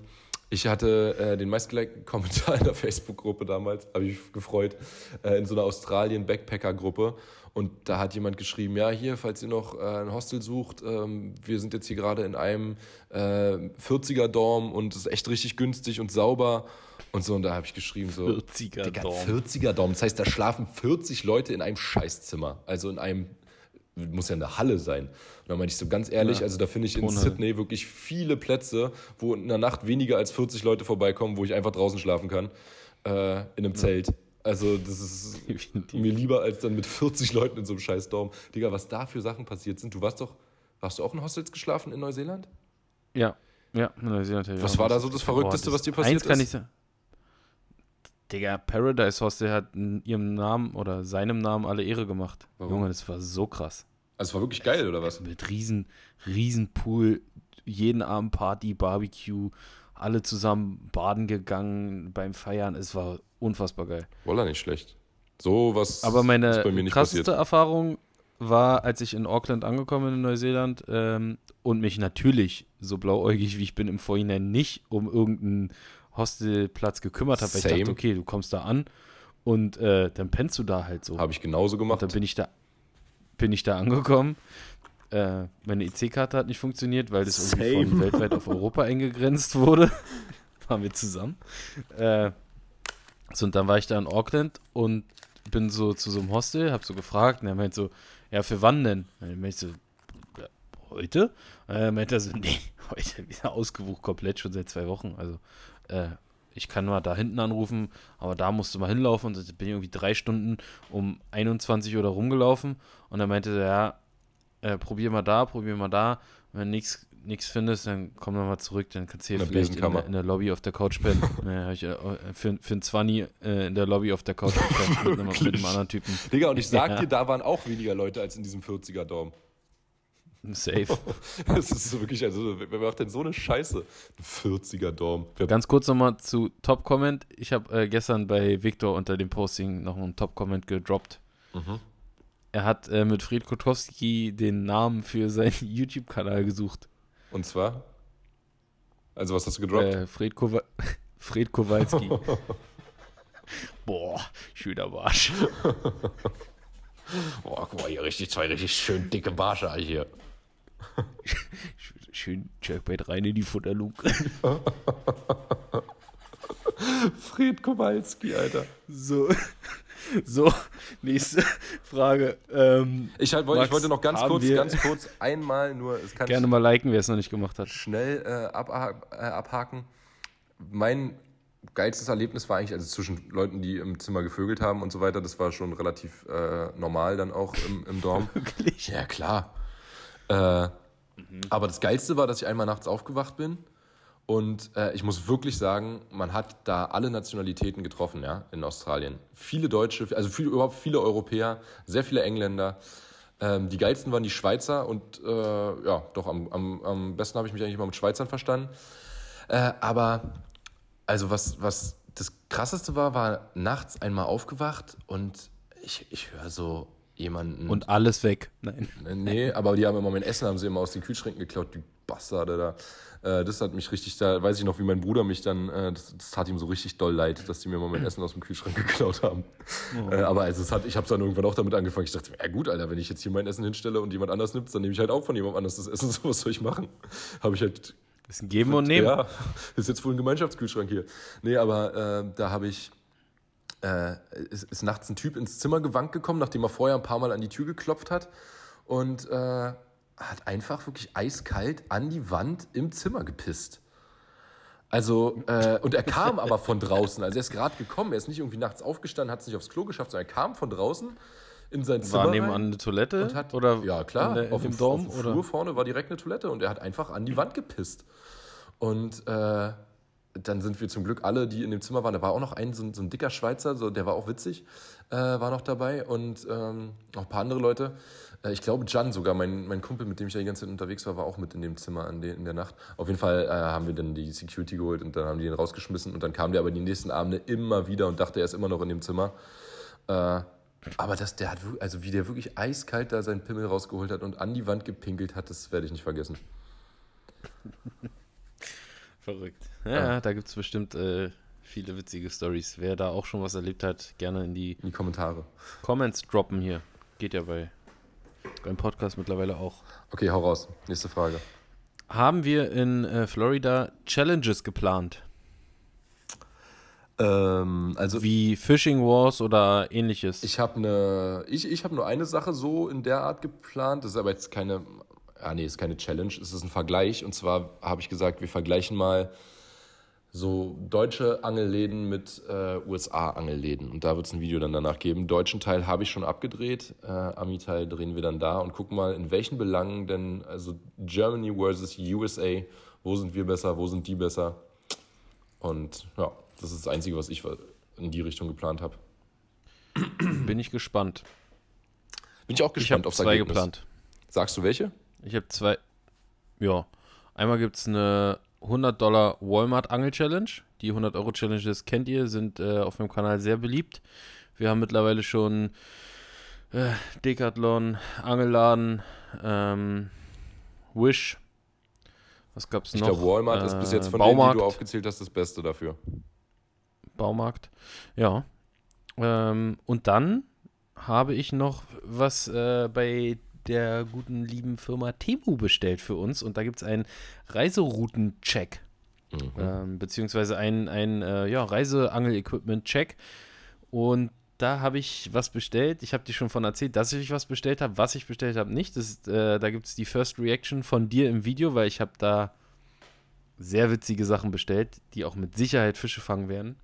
ich hatte äh, den meistgelikten Kommentar in der Facebook-Gruppe damals, habe ich mich gefreut, äh, in so einer Australien-Backpacker-Gruppe. Und da hat jemand geschrieben, ja, hier, falls ihr noch äh, ein Hostel sucht, ähm, wir sind jetzt hier gerade in einem äh, 40er-Dorm und es ist echt richtig günstig und sauber. Und so, und da habe ich geschrieben, so, 40er Digga, Dorm. 40er Dorm. Das heißt, da schlafen 40 Leute in einem Scheißzimmer. Also in einem, muss ja eine Halle sein. Und dann meinte ich so ganz ehrlich, Ja. also da finde ich in. Sydney wirklich viele Plätze, wo in der Nacht weniger als 40 Leute vorbeikommen, wo ich einfach draußen schlafen kann. Äh, in einem Zelt. Also das ist Definitiv. mir lieber als dann mit 40 Leuten in so einem scheiß Dorm. Digga, was da für Sachen passiert sind. Du warst doch, warst du auch in Hostels geschlafen in Neuseeland? Ja, ja. Neuseeland hatte ich Was war da so das Verrückteste, was dir passiert Eins kann ist? ich sagen. Digga, Paradise Hostel hat in ihrem Namen oder seinem Namen alle Ehre gemacht. Warum? Junge, das war so krass. Also es war wirklich geil, oder was? Mit riesen, riesen Pool, jeden Abend Party, Barbecue, alle zusammen baden gegangen beim Feiern. Es war unfassbar geil. Wolla nicht schlecht. So was Aber meine ist bei mir nicht krasseste passiert. Erfahrung war, als ich in Auckland angekommen bin in Neuseeland ähm, und mich natürlich, so blauäugig wie ich bin, im Vorhinein nicht um irgendeinen Hostelplatz gekümmert habe. weil Ich Same. dachte, okay, du kommst da an und äh, dann pennst du da halt so. Habe ich genauso und gemacht. dann bin ich da, bin ich da angekommen. Äh, meine EC-Karte hat nicht funktioniert, weil das irgendwie von Same. weltweit auf Europa eingegrenzt wurde. Waren wir zusammen. Äh, so, und dann war ich da in Auckland und bin so zu so einem Hostel, hab so gefragt und er meint so, ja, für wann denn? Und dann meinte so, heute? Und er meinte er so, nee, heute wieder ausgebucht, komplett schon seit zwei Wochen. Also, äh, ich kann mal da hinten anrufen, aber da musst du mal hinlaufen. Und dann bin ich irgendwie drei Stunden um 21 Uhr da rumgelaufen. Und dann meinte er, ja, äh, probier mal da, probier mal da. Wenn du nichts findest, dann komm noch mal zurück, dann kannst du hier In vielleicht in in der Lobby auf der Couch pennen. naja, hab ich äh, für, für einen 20 äh, in der Lobby auf der Couch gepennt mit, mit einem anderen Typen. Digga, und ich sag Ja. dir, da waren auch weniger Leute als in diesem 40er-Dorm. Safe. Das ist wirklich, also wer macht denn so eine Scheiße? Ein 40er Dorm. Wer- Ganz kurz nochmal zu Top-Comment. Ich habe äh, gestern bei Victor unter dem Posting noch einen Top-Comment gedroppt. Mhm. Er hat äh, mit Fred Kotowski den Namen für seinen YouTube-Kanal gesucht. Und zwar? Also was hast du gedroppt? Äh, Fred, Kowa Fred Kowalski. Boah, schöner Barsch. Boah, guck mal, hier richtig zwei richtig schön dicke Barsche hier. Schön Jerkbait rein in die Futterluke. Fred Kowalski, Alter. So, so nächste Frage. Ähm, Ich, halt, wollte, ich Max, wollte noch ganz kurz, ganz kurz einmal nur, es kann gerne mal liken, wer es noch nicht gemacht hat. schnell äh, abha äh, abhaken. Mein geilstes Erlebnis war eigentlich, also zwischen Leuten, die im Zimmer gevögelt haben und so weiter, das war schon relativ äh, normal dann auch im, im Dorm. Wirklich? Ja, klar. Äh, Aber das Geilste war, dass ich einmal nachts aufgewacht bin. Und äh, ich muss wirklich sagen, man hat da alle Nationalitäten getroffen, ja, in Australien. Viele Deutsche, also viele, überhaupt viele Europäer, sehr viele Engländer. Ähm, die geilsten waren die Schweizer und äh, ja, doch am, am, am besten habe ich mich eigentlich immer mit Schweizern verstanden. Äh, aber also was, was das krasseste war, war nachts einmal aufgewacht und ich, ich höre so jemanden. Und alles weg. Nein. Nee, aber die haben immer mein Essen haben sie immer aus den Kühlschränken geklaut, die Bastarde da. Äh, das hat mich richtig, da weiß ich noch, wie mein Bruder mich dann, äh, das, das tat ihm so richtig doll leid, dass die mir immer mein Essen aus dem Kühlschrank geklaut haben. Äh, aber also es hat, ich habe dann irgendwann auch damit angefangen. Ich dachte, ja gut, Alter, wenn ich jetzt hier mein Essen hinstelle und jemand anders nimmt, dann nehme ich halt auch von jemand anders das Essen. So was soll ich machen? Habe ich halt Das ist ein Geben und Nehmen. ja, ist jetzt wohl ein Gemeinschaftskühlschrank hier. Nee, aber äh, da habe ich, äh, ist, ist nachts ein Typ ins Zimmer gewankt gekommen, nachdem er vorher ein paar Mal an die Tür geklopft hat und äh, hat einfach wirklich eiskalt an die Wand im Zimmer gepisst. Also, äh, und er kam aber von draußen. Also er ist gerade gekommen, er ist nicht irgendwie nachts aufgestanden, hat es nicht aufs Klo geschafft, sondern er kam von draußen in sein Zimmer. War nebenan eine Toilette? und hat, oder ja klar, der, auf dem Dorm? auf dem oder? Flur vorne war direkt eine Toilette und er hat einfach an die Wand gepisst. Und äh, dann sind wir zum Glück alle, die in dem Zimmer waren, da war auch noch ein so, ein- so ein dicker Schweizer, so, der war auch witzig, äh, war noch dabei und ähm, noch ein paar andere Leute. Äh, ich glaube, Jan sogar, mein, mein Kumpel, mit dem ich ja die ganze Zeit unterwegs war, war auch mit in dem Zimmer an de, in der Nacht. Auf jeden Fall äh, haben wir dann die Security geholt und dann haben die ihn rausgeschmissen und dann kam der aber die nächsten Abende immer wieder und dachte, er ist immer noch in dem Zimmer. Äh, aber das, der hat, also wie der wirklich eiskalt da seinen Pimmel rausgeholt hat und an die Wand gepinkelt hat, das werde ich nicht vergessen. Verrückt. Ja, da gibt es bestimmt äh, viele witzige Stories. Wer da auch schon was erlebt hat, gerne in die In die Kommentare. Comments droppen hier. Geht ja bei beim Podcast mittlerweile auch. Okay, hau raus. Nächste Frage. Haben wir in äh, Florida Challenges geplant? Ähm, also Wie Fishing Wars oder ähnliches? ich habe eine, ich, ich habe nur eine Sache so in der Art geplant. Das ist aber jetzt keine, ah nee, ist keine Challenge. Es ist ein Vergleich. Und zwar habe ich gesagt, wir vergleichen mal so deutsche Angelläden mit äh, USA-Angelläden. Und da wird es ein Video dann danach geben. Deutschen Teil habe ich schon abgedreht. Äh, Ami-Teil drehen wir dann da und gucken mal, in welchen Belangen denn, also Germany versus USA, wo sind wir besser, wo sind die besser. Und ja, das ist das Einzige, was ich in die Richtung geplant habe. Bin ich gespannt. Bin ich auch Ich gespannt habe aufs zwei Ergebnis. geplant. Sagst du welche? Ich habe zwei. Ja. Einmal gibt es eine 100 Dollar Walmart Angel Challenge. Die 100 Euro Challenges kennt ihr, sind äh, auf meinem Kanal sehr beliebt. Wir haben mittlerweile schon äh, Decathlon, Angelladen, ähm, Wish. Was gab's Ich noch? glaube, Walmart ist bis Äh, jetzt von denen, die Baumarkt. du aufgezählt hast, das Beste dafür. Baumarkt. Ja. Ähm, und dann habe ich noch was äh, bei der guten lieben Firma Temu bestellt für uns. Und da gibt es einen Reiserouten-Check. Mhm. Ähm, beziehungsweise ein, ein äh, ja, Reiseangel-Equipment-Check. Und da habe ich was bestellt. Ich habe dir schon von erzählt, dass ich was bestellt habe. Was ich bestellt habe, nicht. Das ist, äh, da gibt es die First Reaction von dir im Video, weil ich habe da sehr witzige Sachen bestellt, die auch mit Sicherheit Fische fangen werden.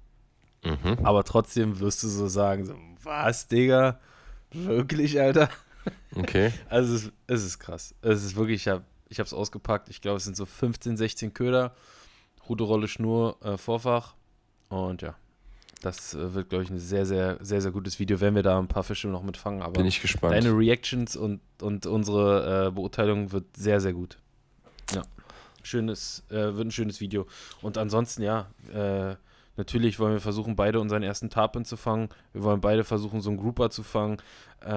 Mhm. Aber trotzdem wirst du so sagen, so, was, Digga? Wirklich, Alter? Okay. Also es ist, es ist krass. Es ist wirklich, ich habe ich es ausgepackt. Ich glaube, es sind so 15, 16 Köder. Ruderrolle, Schnur, äh, Vorfach. Und ja. Das äh, wird, glaube ich, ein sehr, sehr, sehr, sehr gutes Video, wenn wir da ein paar Fische noch mitfangen. Aber Bin ich gespannt. deine Reactions und, und unsere äh, Beurteilung wird sehr, sehr gut. Ja. Schönes, äh, wird ein schönes Video. Und ansonsten, ja, äh, natürlich wollen wir versuchen, beide unseren ersten Tarpon zu fangen. Wir wollen beide versuchen, so einen Grouper zu fangen. Äh,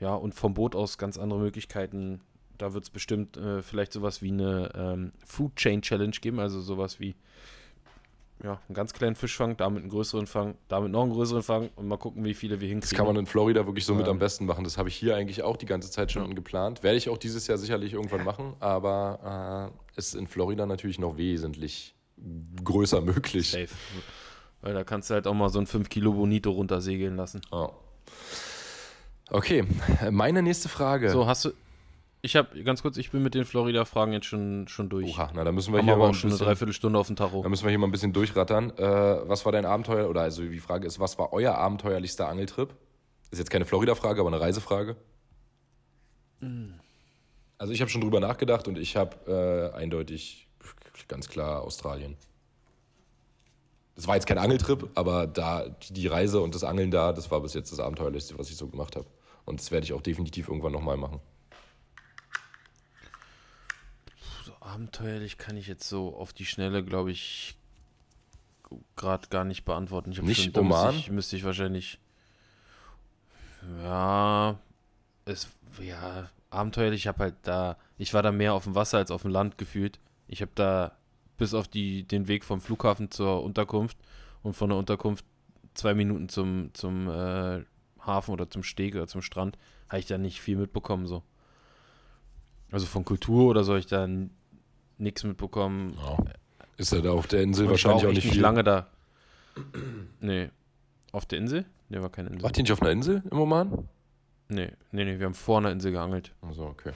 ja, und vom Boot aus ganz andere Möglichkeiten. Da wird es bestimmt äh, vielleicht sowas wie eine ähm, Food Chain Challenge geben, also sowas wie ja, einen ganz kleinen Fischfang, damit einen größeren Fang, damit noch einen größeren Fang und mal gucken, wie viele wir hinkriegen. Das kann man in Florida wirklich so mit Ähm. am besten machen. Das habe ich hier eigentlich auch die ganze Zeit schon Ja. geplant. Werde ich auch dieses Jahr sicherlich irgendwann machen, aber äh, ist in Florida natürlich noch wesentlich größer möglich. Safe. Weil da kannst du halt auch mal so ein 5 Kilo Bonito runtersegeln lassen. Oh. Okay, meine nächste Frage. So, hast du. Ich habe, ganz kurz, ich bin mit den Florida-Fragen jetzt schon, schon durch. Oha, na, da müssen wir Haben hier aber mal auch schon eine bisschen, Dreiviertelstunde auf dem Tacho. da müssen wir hier mal ein bisschen durchrattern. Äh, was war dein Abenteuer, oder also die Frage ist, was war euer abenteuerlichster Angeltrip? Ist jetzt keine Florida-Frage, aber eine Reisefrage. Also ich habe schon drüber nachgedacht und ich habe äh, eindeutig ganz klar Australien. Das war jetzt kein Angeltrip, aber da die Reise und das Angeln da, das war bis jetzt das Abenteuerlichste, was ich so gemacht habe. Und das werde ich auch definitiv irgendwann nochmal machen. So abenteuerlich kann ich jetzt so auf die Schnelle, glaube ich, gerade gar nicht beantworten. Ich Nicht schon- da müsste Oman? Ich, müsste ich wahrscheinlich. Ja. Es, ja, abenteuerlich. Ich habe halt da. Ich war da mehr auf dem Wasser als auf dem Land gefühlt. Ich habe da bis auf die, den Weg vom Flughafen zur Unterkunft und von der Unterkunft zwei Minuten zum, zum äh, Hafen oder zum Steg oder zum Strand, habe ich da nicht viel mitbekommen. so. Also von Kultur oder so habe ich da nichts mitbekommen. Ist ja da auf der Insel Und wahrscheinlich auch echt nicht viel. lange da. Nee. Auf der Insel? Nee, war keine Insel. Wart ihr nicht auf einer Insel im Oman? Nee, nee, nee, wir haben vor einer Insel geangelt. Also, okay.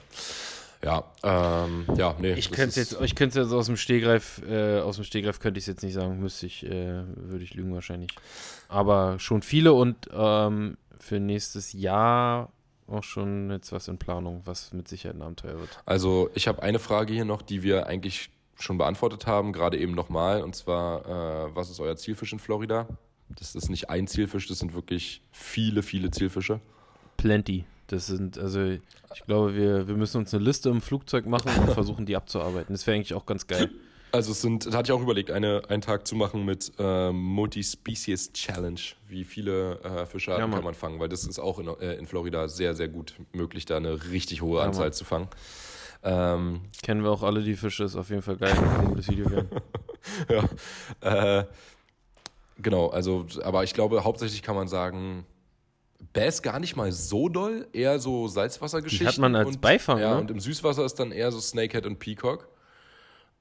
Ja, ähm, ja, nee. Ich könnte jetzt, ich könnte jetzt aus dem Stegreif, äh, aus dem Stegreif könnte ich es jetzt nicht sagen, müsste ich, äh, würde ich lügen wahrscheinlich. Aber schon viele und ähm, für nächstes Jahr auch schon jetzt was in Planung, was mit Sicherheit ein Abenteuer wird. Also, ich habe eine Frage hier noch, die wir eigentlich schon beantwortet haben, gerade eben nochmal. Und zwar, äh, was ist euer Zielfisch in Florida? Das ist nicht ein Zielfisch, das sind wirklich viele, viele Zielfische. Plenty. Das sind, also ich glaube, wir, wir müssen uns eine Liste im Flugzeug machen und versuchen, die abzuarbeiten. Das wäre eigentlich auch ganz geil. Also, es sind, da hatte ich auch überlegt, eine, einen Tag zu machen mit äh, Multi-Species Challenge. Wie viele äh, Fischarten Ja, kann man fangen? Weil das ist auch in, äh, in Florida sehr, sehr gut möglich, da eine richtig hohe Ja, Anzahl Mann. zu fangen. Ähm, Kennen wir auch alle die Fische, ist auf jeden Fall geil. Ein gutes Video werden. ja. Äh, genau, also, aber ich glaube, hauptsächlich kann man sagen, Bass gar nicht mal so doll, eher so Salzwassergeschichten. Die hat man als und, Beifang, Ja, ne? und im Süßwasser ist dann eher so Snakehead und Peacock.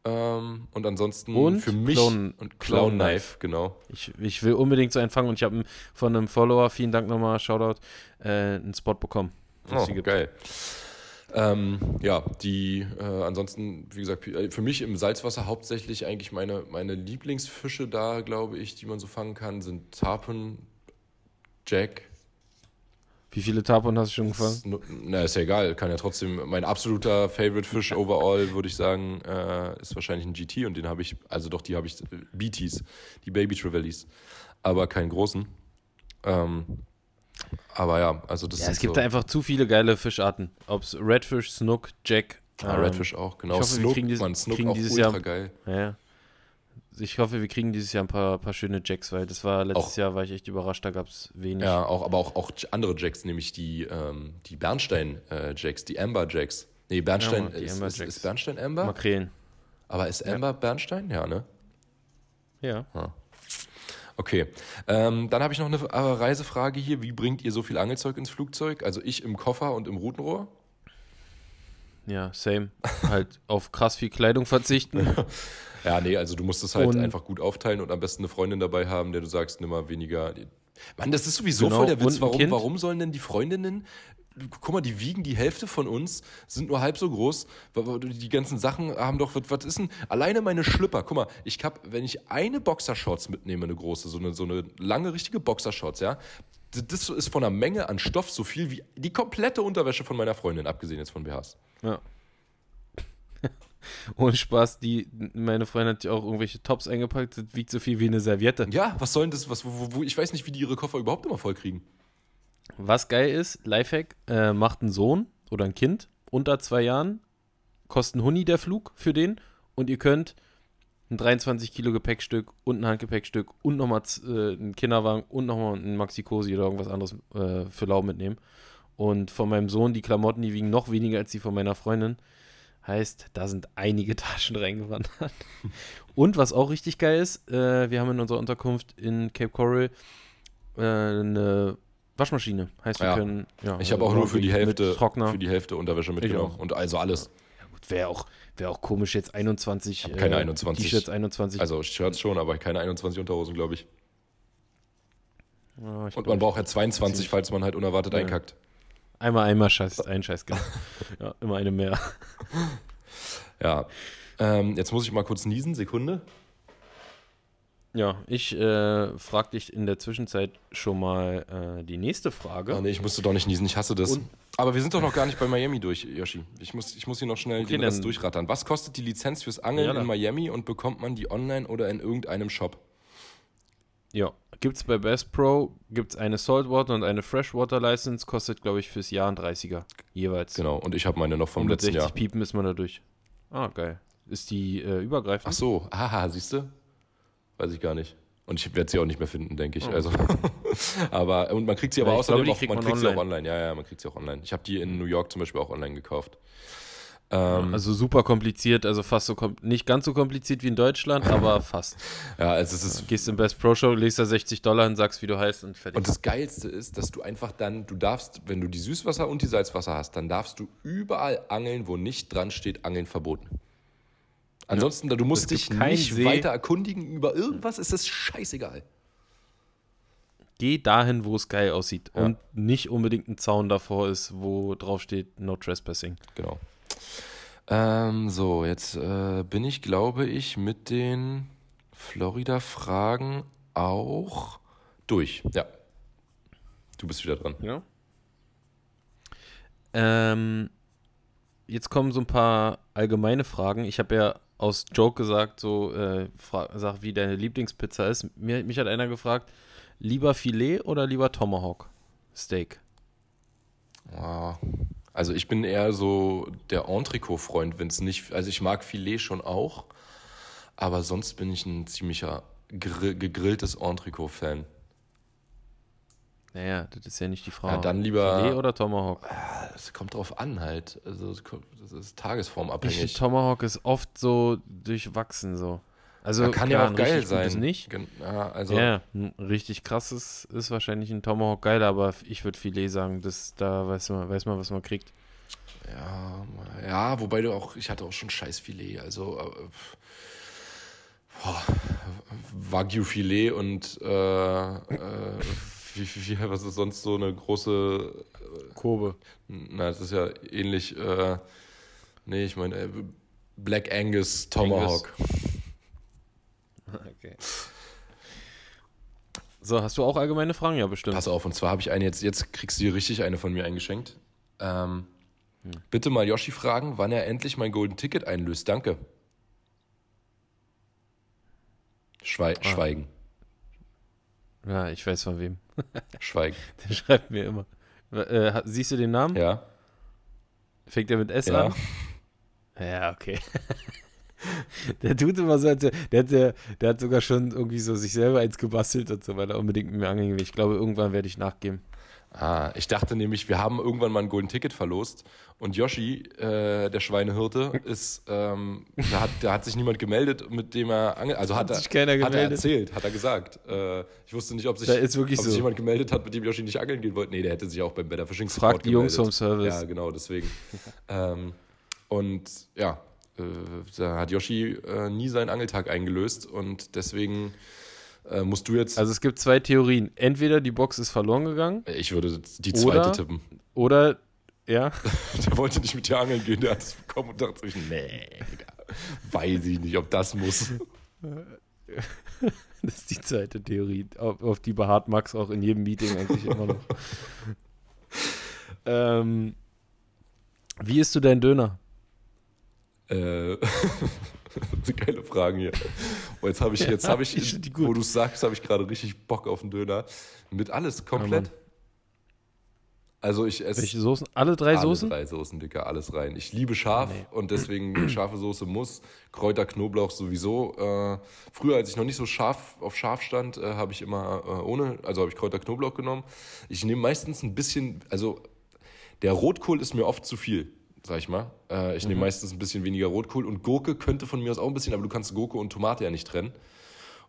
Ähm, und ansonsten Und für mich Clown- und Clown Clown Knife, genau. Ich, ich will unbedingt so einen fangen und ich habe von einem Follower, vielen Dank nochmal, Shoutout, äh, einen Spot bekommen. Oh, geil. Ähm, ja, die äh, ansonsten, wie gesagt, äh, für mich im Salzwasser hauptsächlich eigentlich meine, meine Lieblingsfische da, glaube ich, die man so fangen kann, sind Tarpon, Jack, Wie viele Tapon hast du schon gefangen? Na, ist ja egal. Kann ja trotzdem. Mein absoluter Favorite Fisch overall, würde ich sagen, äh, ist wahrscheinlich ein GT und den habe ich, also doch, die habe ich, äh, BTs, die Baby Trevellis, aber keinen großen. Ähm, aber ja, also das Ja, es gibt so, da einfach zu viele geile Fischarten. Ob es Redfish, Snook, Jack. ah, ähm, Redfish auch, genau. ich hoffe, wir Snook, kriegen dies- Mann, Snook kriegen auch dieses ultra Jahr- geil. Ja. Ich hoffe, wir kriegen dieses Jahr ein paar, paar schöne Jacks, weil das war letztes Auch- Jahr, war ich echt überrascht, da gab es wenig. Ja, auch, aber auch, auch andere Jacks, nämlich die, ähm, die Bernstein-Jacks, die Amber-Jacks. Nee, Bernstein, Mann, die ist, Amber ist, ist Bernstein Amber? Makrelen. Aber ist Amber Bernstein? Ja, ne? Ja. Okay. Ähm, dann habe ich noch eine äh, Reisefrage hier. Wie bringt ihr so viel Angelzeug ins Flugzeug? Also ich im Koffer und im Routenrohr? Ja, same. halt auf krass viel Kleidung verzichten. Ja, nee, also du musst es halt Und- einfach gut aufteilen und am besten eine Freundin dabei haben, der du sagst, nimm mal weniger. Mann, das ist sowieso Genau, voll der Witz. Warum, warum sollen denn die Freundinnen, guck mal, die wiegen die Hälfte von uns, sind nur halb so groß. Die ganzen Sachen haben doch, was, was ist denn, alleine meine Schlüpper, guck mal, ich hab, wenn ich eine Boxershorts mitnehme, eine große, so eine, so eine lange, richtige Boxershorts, ja, das ist von der Menge an Stoff so viel wie die komplette Unterwäsche von meiner Freundin, abgesehen jetzt von BHs. Ja. Ohne Spaß, die, meine Freundin hat ja auch irgendwelche Tops eingepackt, das wiegt so viel wie eine Serviette. Ja, was soll denn das? Was, wo, wo, ich weiß nicht, wie die ihre Koffer überhaupt immer voll kriegen. Was geil ist, Lifehack, äh, macht einen Sohn oder ein Kind unter zwei Jahren, kostet ein Huni der Flug für den und ihr könnt ein 23 Kilo Gepäckstück und ein Handgepäckstück und nochmal äh, einen Kinderwagen und nochmal ein Maxi-Cosi oder irgendwas anderes äh, für Lau mitnehmen. Und von meinem Sohn, die Klamotten, die wiegen noch weniger als die von meiner Freundin. Heißt, da sind einige Taschen reingewandert. und was auch richtig geil ist, äh, wir haben in unserer Unterkunft in Cape Coral äh, eine Waschmaschine. Heißt, wir Ja. können. Ja, Ich habe auch nur für die Hälfte, Trockner. für die Hälfte Unterwäsche mitgenommen. Und also alles. Wäre auch, wär auch komisch, jetzt 21. hab keine 21. T-Shirts 21. Also Shirts schon, aber keine 21 Unterhosen, glaube ich. Ja, ich Und man braucht ja 22, falls man halt unerwartet Ja. einkackt. Einmal, einmal Scheiß, ein Scheiß, genau. ja, immer eine mehr. Ja. Ähm, jetzt muss ich mal kurz niesen, Sekunde. Ja, ich äh, frage dich in der Zwischenzeit schon mal äh, die nächste Frage. Ah, nee, ich musste doch nicht niesen, ich hasse das. Und- Aber wir sind doch noch gar nicht bei Miami durch, Yoshi. Ich muss, ich muss hier noch schnell Okay, den Rest durchrattern. Was kostet die Lizenz fürs Angeln Ja, in Miami und bekommt man die online oder in irgendeinem Shop? Ja, gibt's bei Bass Pro, gibt's eine Saltwater und eine Freshwater License, kostet, glaube ich, fürs Jahr ein 30er jeweils. Genau, und ich habe meine noch vom letzten 160 Jahr. Piepen ist man da durch. Ah, geil. Ist die äh, übergreifend? Ach so, haha, siehst du? Weiß ich gar nicht. Und ich werde sie auch nicht mehr finden, denke ich. Oh. Also, aber und man kriegt sie aber Ja, außerdem glaube, auch, kriegt man man kriegt sie auch online. online. Ja, ja, man kriegt sie auch online. Ich habe die in New York zum Beispiel auch online gekauft. Ähm, Also super kompliziert, also fast so kom nicht ganz so kompliziert wie in Deutschland, aber fast. ja, also es ist Gehst in Best Pro Show, legst da 60 Dollar und sagst, wie du heißt und fertig. Und das Geilste ist, dass du einfach dann, du darfst, wenn du die Süßwasser und die Salzwasser hast, dann darfst du überall angeln, wo nicht dran steht, Angeln verboten. Ansonsten, du musst dich nicht See. weiter erkundigen über irgendwas, ist das scheißegal. Geh dahin, wo es geil aussieht Ja. und nicht unbedingt ein Zaun davor ist, wo drauf steht No Trespassing. Genau. Ähm, so, jetzt äh, bin ich, glaube ich, mit den Florida-Fragen auch durch. Ja. Du bist wieder dran. Ja. Ähm, jetzt kommen so ein paar allgemeine Fragen. Ich habe ja aus Joke gesagt, so, äh, sag, wie deine Lieblingspizza ist. Mir, mich hat einer gefragt, lieber Filet oder lieber Tomahawk Steak? Ah, Also ich bin eher so der Entrecot-Freund, wenn es nicht, also ich mag Filet schon auch, aber sonst bin ich ein ziemlicher grill, gegrilltes Entrecot-Fan. Naja, das ist ja nicht die Frage. Ja, dann lieber- Filet oder Tomahawk? Es kommt drauf an halt, also das ist Ich tagesformabhängig. Tomahawk ist oft so durchwachsen so. Also Ja, kann klar, ja auch geil sein. nicht. Ja, also Ja, ein richtig krasses ist wahrscheinlich ein Tomahawk geil, aber ich würde Filet sagen, das, da weiß man, weiß man, was man kriegt. Ja, ja, wobei du auch, ich hatte auch schon Scheißfilet, also äh, boah, Wagyu-Filet und äh, äh, wie, wie, was ist sonst so eine große, Kobe. na, das ist ja ähnlich, äh, nee, ich meine, äh, Black Angus Tomahawk. Okay. So, hast du auch allgemeine Fragen? Ja, bestimmt. Pass auf, und zwar habe ich eine jetzt, jetzt kriegst du dir richtig eine von mir eingeschenkt. Ähm, Hm. Bitte mal Yoshi fragen, wann er endlich mein Golden Ticket einlöst. Danke. Schwei Ah. Schweigen. Ja, ich weiß von wem. Schweigen. Der schreibt mir immer. Äh, siehst du den Namen? Ja. Fängt er mit S Ja. an? Ja, okay. der tut immer so, als, der, der, hat, der, hat sogar schon irgendwie so sich selber eins gebastelt und so, weil er unbedingt mit mir angehen will. Ich glaube, irgendwann werde ich nachgeben. Ah, ich dachte nämlich, wir haben irgendwann mal ein Golden Ticket verlost und Yoshi, äh, der Schweinehirte, ist, ähm, da, hat, da hat sich niemand gemeldet, mit dem er angelt. Also hat, Hat er, sich keiner hat er gemeldet? erzählt, hat er gesagt. Äh, ich wusste nicht, ob sich, ob so. sich jemand gemeldet hat, mit dem Yoshi nicht angeln gehen wollte. Nee, der hätte sich auch beim Better Fishing Support Fragt die Jungs gemeldet. vom Service. Ja, genau, deswegen. ähm, und ja, da hat Yoshi äh, nie seinen Angeltag eingelöst und deswegen äh, musst du jetzt, Also es gibt zwei Theorien. Entweder die Box ist verloren gegangen ich würde die zweite Oder- tippen. oder, ja, Der wollte nicht mit dir angeln gehen, der hat es bekommen und dachte sich, nee, weiß ich nicht, ob das muss. das ist die zweite Theorie. Auf, auf die beharrt Max auch in jedem Meeting eigentlich immer noch. ähm, wie isst du deinen Döner? Äh, geile Fragen hier. Und jetzt habe ich, jetzt habe ich, gut. wo du es sagst, habe ich gerade richtig Bock auf einen Döner. Mit alles komplett. Mann. also ich esse Welche Soßen? Alle drei alle Soßen? drei Soßen, Dicker, alles rein. Ich liebe scharf Nee. und deswegen scharfe Soße muss. Kräuter, Knoblauch sowieso. Äh, früher, als ich noch nicht so scharf auf scharf stand, äh, habe ich immer äh, ohne, also habe ich Kräuter, Knoblauch genommen. Ich nehme meistens ein bisschen, also der Rotkohl ist mir oft zu viel, sag ich mal. Äh, ich Mhm. nehme meistens ein bisschen weniger Rotkohl und Gurke könnte von mir aus auch ein bisschen, aber du kannst Gurke und Tomate ja nicht trennen.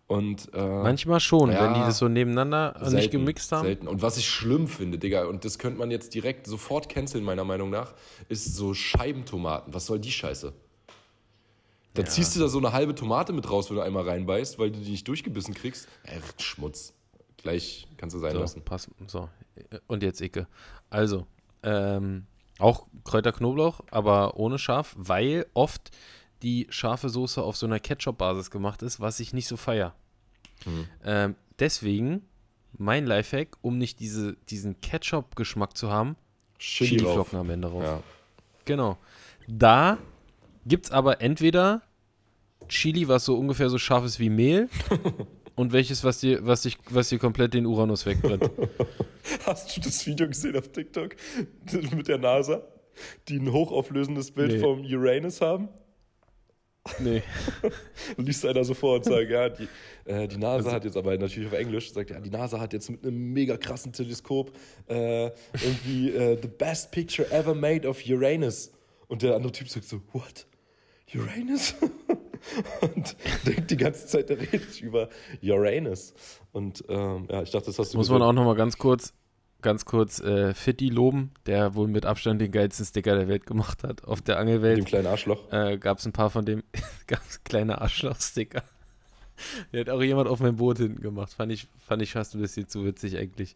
Und äh, Manchmal schon, Ja. wenn die das so nebeneinander äh, nicht Selten, gemixt haben. Selten. Und was ich schlimm finde, Digga, und das könnte man jetzt direkt sofort canceln, meiner Meinung nach, ist so Scheibentomaten. Was soll die Scheiße? Dann ziehst du da so eine halbe Tomate mit raus, wenn du einmal reinbeißt, weil du die nicht durchgebissen kriegst. Äh, Schmutz. Gleich kannst du sein So, lassen. pass, so. Und jetzt Icke. Also, ähm, auch Kräuter Knoblauch, aber ohne scharf, weil oft die scharfe Soße auf so einer Ketchup-Basis gemacht ist, was ich nicht so feier. Mhm. Ähm, deswegen mein Lifehack, um nicht diese, diesen Ketchup-Geschmack zu haben. Chili-Flocken am Ende drauf. Ja. Genau. Da gibt es aber entweder Chili, was so ungefähr so scharf ist wie Mehl, und welches, was dir, was dich, was dir komplett den Uranus wegbrennt. Hast du das Video gesehen auf TikTok mit der NASA, die ein hochauflösendes Bild Nee. vom Uranus haben? Nee. Liest einer so vor und sagt, ja, die, äh, die NASA hat jetzt, aber natürlich auf Englisch, sagt ja, die NASA hat jetzt mit einem mega krassen Teleskop äh, irgendwie äh, the best picture ever made of Uranus. Und der andere Typ sagt so, what? Uranus? und denkt die ganze Zeit, der redet über Uranus. Und ähm, ja, ich dachte, das hast du Muss man auch nochmal ganz kurz, ganz kurz äh, Fitti loben, der wohl mit Abstand den geilsten Sticker der Welt gemacht hat. Auf der mit dem Angelwelt kleinen Arschloch. äh, gab es ein paar von dem, gab es kleine Arschloch-Sticker. Der hat auch jemand auf mein Boot hinten gemacht. Fand ich, fand ich fast ein bisschen zu witzig eigentlich.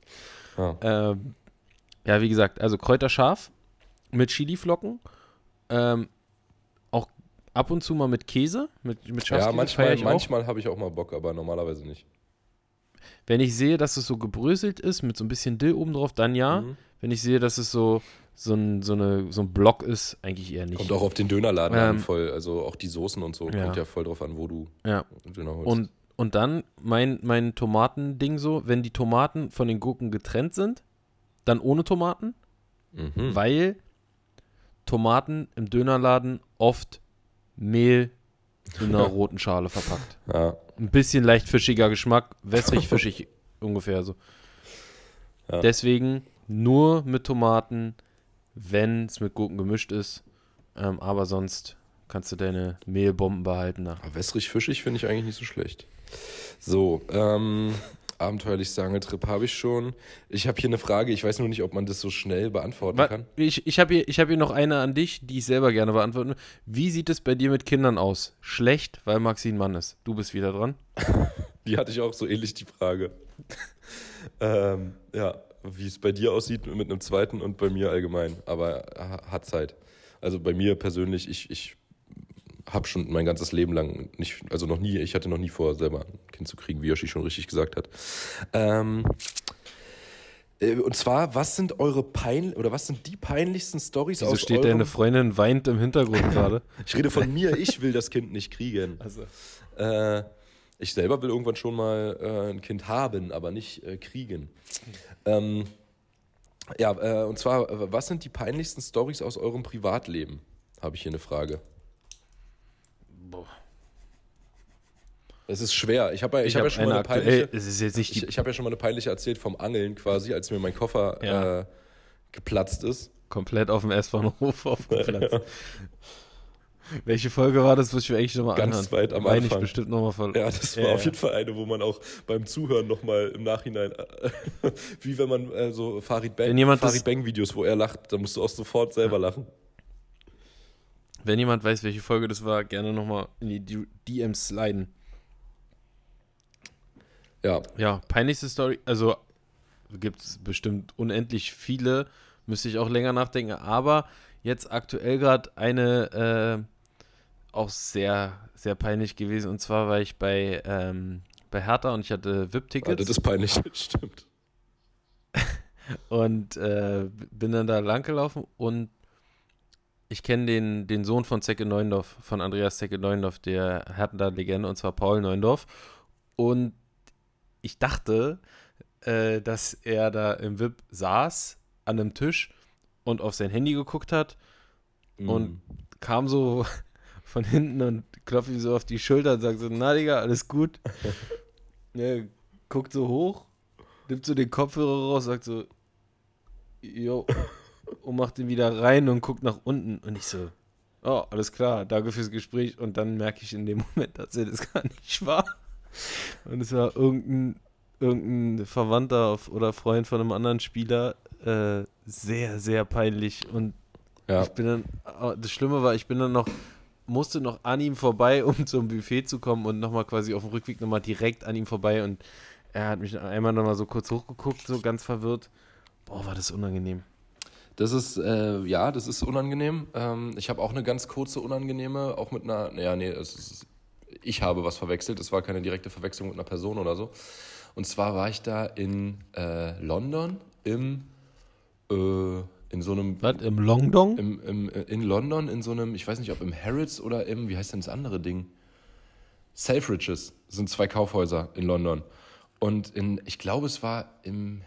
Ja. Ähm, ja, wie gesagt, also Kräuterscharf mit Chiliflocken. Ähm, ab und zu mal mit Käse, mit, mit Ja, Schafskäse. feier manchmal, manchmal habe ich auch mal Bock, aber normalerweise nicht. Wenn ich sehe, dass es so gebröselt ist, mit so ein bisschen Dill oben drauf, dann ja. Mhm. Wenn ich sehe, dass es so, so, ein, so, eine, so ein Block ist, eigentlich eher nicht. Kommt auch auf den Dönerladen Ähm, an, voll. Also auch die Soßen und so. ja. Kommt ja voll drauf an, wo du Ja. Döner holst. Und, und dann mein, mein Tomatending so, wenn die Tomaten von den Gurken getrennt sind, dann ohne Tomaten, mhm. weil Tomaten im Dönerladen oft Mehl in einer roten Schale verpackt. ja. Ein bisschen leicht fischiger Geschmack, wässrig fischig ungefähr so. Ja. Deswegen nur mit Tomaten, wenn es mit Gurken gemischt ist. Ähm, aber sonst kannst du deine Mehlbomben behalten. Aber wässrig fischig finde ich eigentlich nicht so schlecht. So, ähm, abenteuerlich Angeltrip habe ich schon. Ich habe hier eine Frage, ich weiß nur nicht, ob man das so schnell beantworten Wa- kann. Ich, ich habe hier, ich hab hier noch eine an dich, die ich selber gerne beantworten will. Wie sieht es bei dir mit Kindern aus? Schlecht, weil Maxi ein Mann ist. Du bist wieder dran. Die hatte ich auch so ähnlich, die Frage. ähm, ja, wie es bei dir aussieht mit einem zweiten und bei mir allgemein. Aber ha- hat Zeit. Also bei mir persönlich, ich, ich habe schon mein ganzes Leben lang nicht, also noch nie, ich hatte noch nie vor, selber ein Kind zu kriegen, wie Yoshi schon richtig gesagt hat. Ähm, äh, und zwar, was sind eure pein oder was sind die peinlichsten Stories Wieso aus steht eurem, deine Freundin weint im Hintergrund gerade? Ich rede von mir, ich will das Kind nicht kriegen. Also. Äh, ich selber will irgendwann schon mal äh, ein Kind haben, aber nicht äh, kriegen. Ähm, ja, äh, und zwar, äh, was sind die peinlichsten Stories aus eurem Privatleben? Habe ich hier eine Frage. Boah. Es ist schwer. Ich habe ja, ich Ich, hab habe ja schon mal eine peinliche. Es ist jetzt nicht Ich, die ich habe ja schon mal eine peinliche erzählt vom Angeln quasi, als mir mein Koffer Ja. äh, geplatzt ist. komplett auf dem S-Bahnhof aufgeplatzt. Welche Folge war das? Muss ich mir eigentlich nochmal Ganz anhören. weit am Anfang. ich bestimmt nochmal ver Ja, das war Ja, auf ja. jeden Fall eine, wo man auch beim Zuhören nochmal im Nachhinein, äh, wie wenn man äh, so Farid Bang, Wenn jemand Farid Bang Videos, wo er lacht, da musst du auch sofort selber lachen. Wenn jemand weiß, welche Folge das war, gerne nochmal in die DMs sliden. Ja, Ja, peinlichste Story. Also gibt es bestimmt unendlich viele. Müsste ich auch länger nachdenken. Aber jetzt aktuell gerade eine äh, auch sehr, sehr peinlich gewesen. Und zwar war ich bei, ähm, bei Hertha und ich hatte Alter, VIP-Tickets. das ist peinlich, stimmt. Und äh, bin dann da lang gelaufen und ich kenne den, den Sohn von Zecke Neuendorf, von Andreas Zecke Neuendorf, der Hertha-Legende, und zwar Paul Neuendorf. Und ich dachte, äh, dass er da im VIP saß, an einem Tisch und auf sein Handy geguckt hat mm. und kam so von hinten und klopft ihm so auf die Schulter und sagt so, na Digga, alles gut. er guckt so hoch, nimmt so den Kopfhörer raus, sagt so, jo, und macht ihn wieder rein und guckt nach unten. Und ich so, oh, alles klar, danke fürs Gespräch. Und dann merke ich in dem Moment, dass er das gar nicht war. Und es war irgendein, irgendein Verwandter oder Freund von einem anderen Spieler. Äh, sehr, sehr peinlich. Und ja. ich bin dann, das Schlimme war, ich bin dann noch, musste noch an ihm vorbei, um zum Buffet zu kommen und nochmal quasi auf dem Rückweg nochmal direkt an ihm vorbei. Und er hat mich einmal nochmal so kurz hochgeguckt, so ganz verwirrt. Boah, war das unangenehm. Das ist, äh, ja, das ist unangenehm. Ähm, ich habe auch eine ganz kurze unangenehme, auch mit einer, naja, nee, ist, ich habe was verwechselt. Es war keine direkte Verwechslung mit einer Person oder so. Und zwar war ich da in äh, London im, äh, in so einem. Was, im Longdong? Im, im, in London in so einem, ich weiß nicht, ob im Harrods oder im, wie heißt denn das andere Ding? Selfridges sind zwei Kaufhäuser in London. Und in, ich glaube, es war im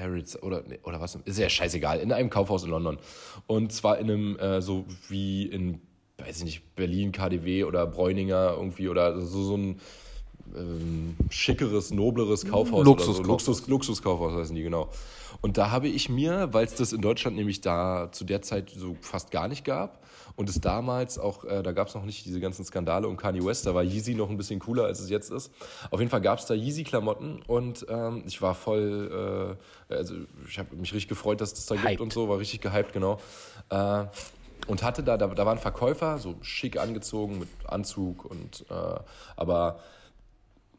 Harrods oder, oder was, ist ja scheißegal, in einem Kaufhaus in London. Und zwar in einem, äh, so wie in, weiß ich nicht, Berlin, KDW oder Bräuninger irgendwie oder so, so ein ähm, schickeres, nobleres Kaufhaus. Luxuskaufhaus. So. Luxus, Luxuskaufhaus heißen die, genau. Und da habe ich mir, weil es das in Deutschland nämlich da zu der Zeit so fast gar nicht gab und es damals auch, äh, da gab es noch nicht diese ganzen Skandale um Kanye West, da war Yeezy noch ein bisschen cooler, als es jetzt ist. Auf jeden Fall gab es da Yeezy-Klamotten und ähm, ich war voll, äh, also ich habe mich richtig gefreut, dass es das da hyped. gibt und so, war richtig gehypt, genau. Äh, und hatte da, da, da war ein Verkäufer, so schick angezogen mit Anzug und, äh, aber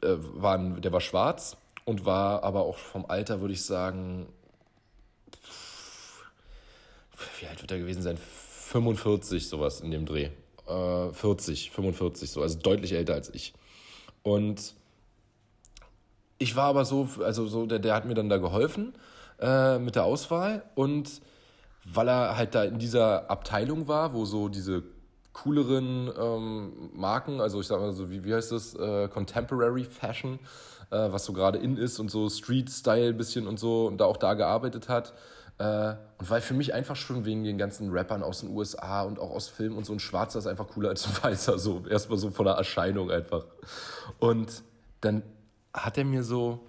äh, war ein, der war schwarz und war aber auch vom Alter, würde ich sagen, wie alt wird er gewesen sein? 45, sowas in dem Dreh. Äh, 40, 45, so, also deutlich älter als ich. Und ich war aber so, also so, der, der hat mir dann da geholfen äh, mit der Auswahl und weil er halt da in dieser Abteilung war, wo so diese cooleren ähm, Marken, also ich sag mal so, wie, wie heißt das, äh, Contemporary Fashion, äh, was so gerade in ist und so Street-Style ein bisschen und so und da auch da gearbeitet hat, und weil für mich einfach schon wegen den ganzen Rappern aus den USA und auch aus Filmen und so ein Schwarzer ist einfach cooler als ein Weißer, so. Erstmal so von der Erscheinung einfach. Und dann hat er mir so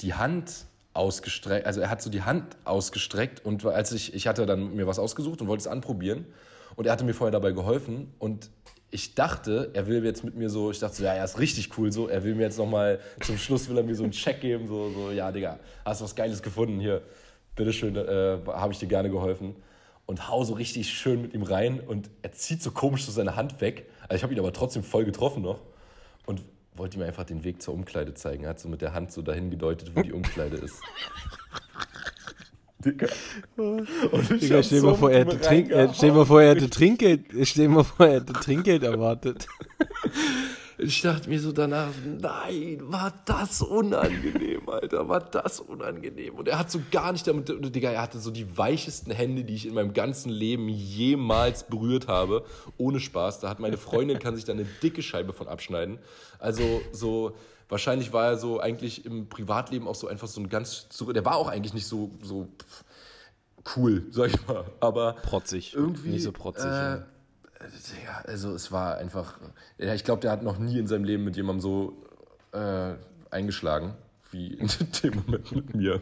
die Hand ausgestreckt, also er hat so die Hand ausgestreckt und als ich, ich hatte dann mir was ausgesucht und wollte es anprobieren. Und er hatte mir vorher dabei geholfen und ich dachte, er will jetzt mit mir so, ich dachte so, ja, er ist richtig cool so, er will mir jetzt nochmal, zum Schluss will er mir so einen Check geben, so, so, ja, Digga, hast du was Geiles gefunden, hier, bitteschön, äh, habe ich dir gerne geholfen. Und hau so richtig schön mit ihm rein und er zieht so komisch so seine Hand weg. Also ich habe ihn aber trotzdem voll getroffen noch und wollte ihm einfach den Weg zur Umkleide zeigen. Er hat so mit der Hand so dahin gedeutet, wo die Umkleide ist. Digga. Und Digga, stell dir mal vor, er hätte, Trink, stell mal vor, er hätte Trinkgeld, stell mal vor, er hätte Trinkgeld erwartet. Ich dachte mir so danach, nein, war das unangenehm, Alter, war das unangenehm. Und er hat so gar nicht damit, Digga, er hatte so die weichesten Hände, die ich in meinem ganzen Leben jemals berührt habe. Ohne Spaß. Da hat meine Freundin, kann sich da eine dicke Scheibe von abschneiden. Also so, wahrscheinlich war er so eigentlich im Privatleben auch so einfach so ein ganz, der war auch eigentlich nicht so, so cool, sag ich mal. Aber protzig. Irgendwie. Nicht so protzig. Äh, ja ja, also es war einfach, ja, ich glaube, der hat noch nie in seinem Leben mit jemandem so äh, eingeschlagen wie in dem Moment mit mir.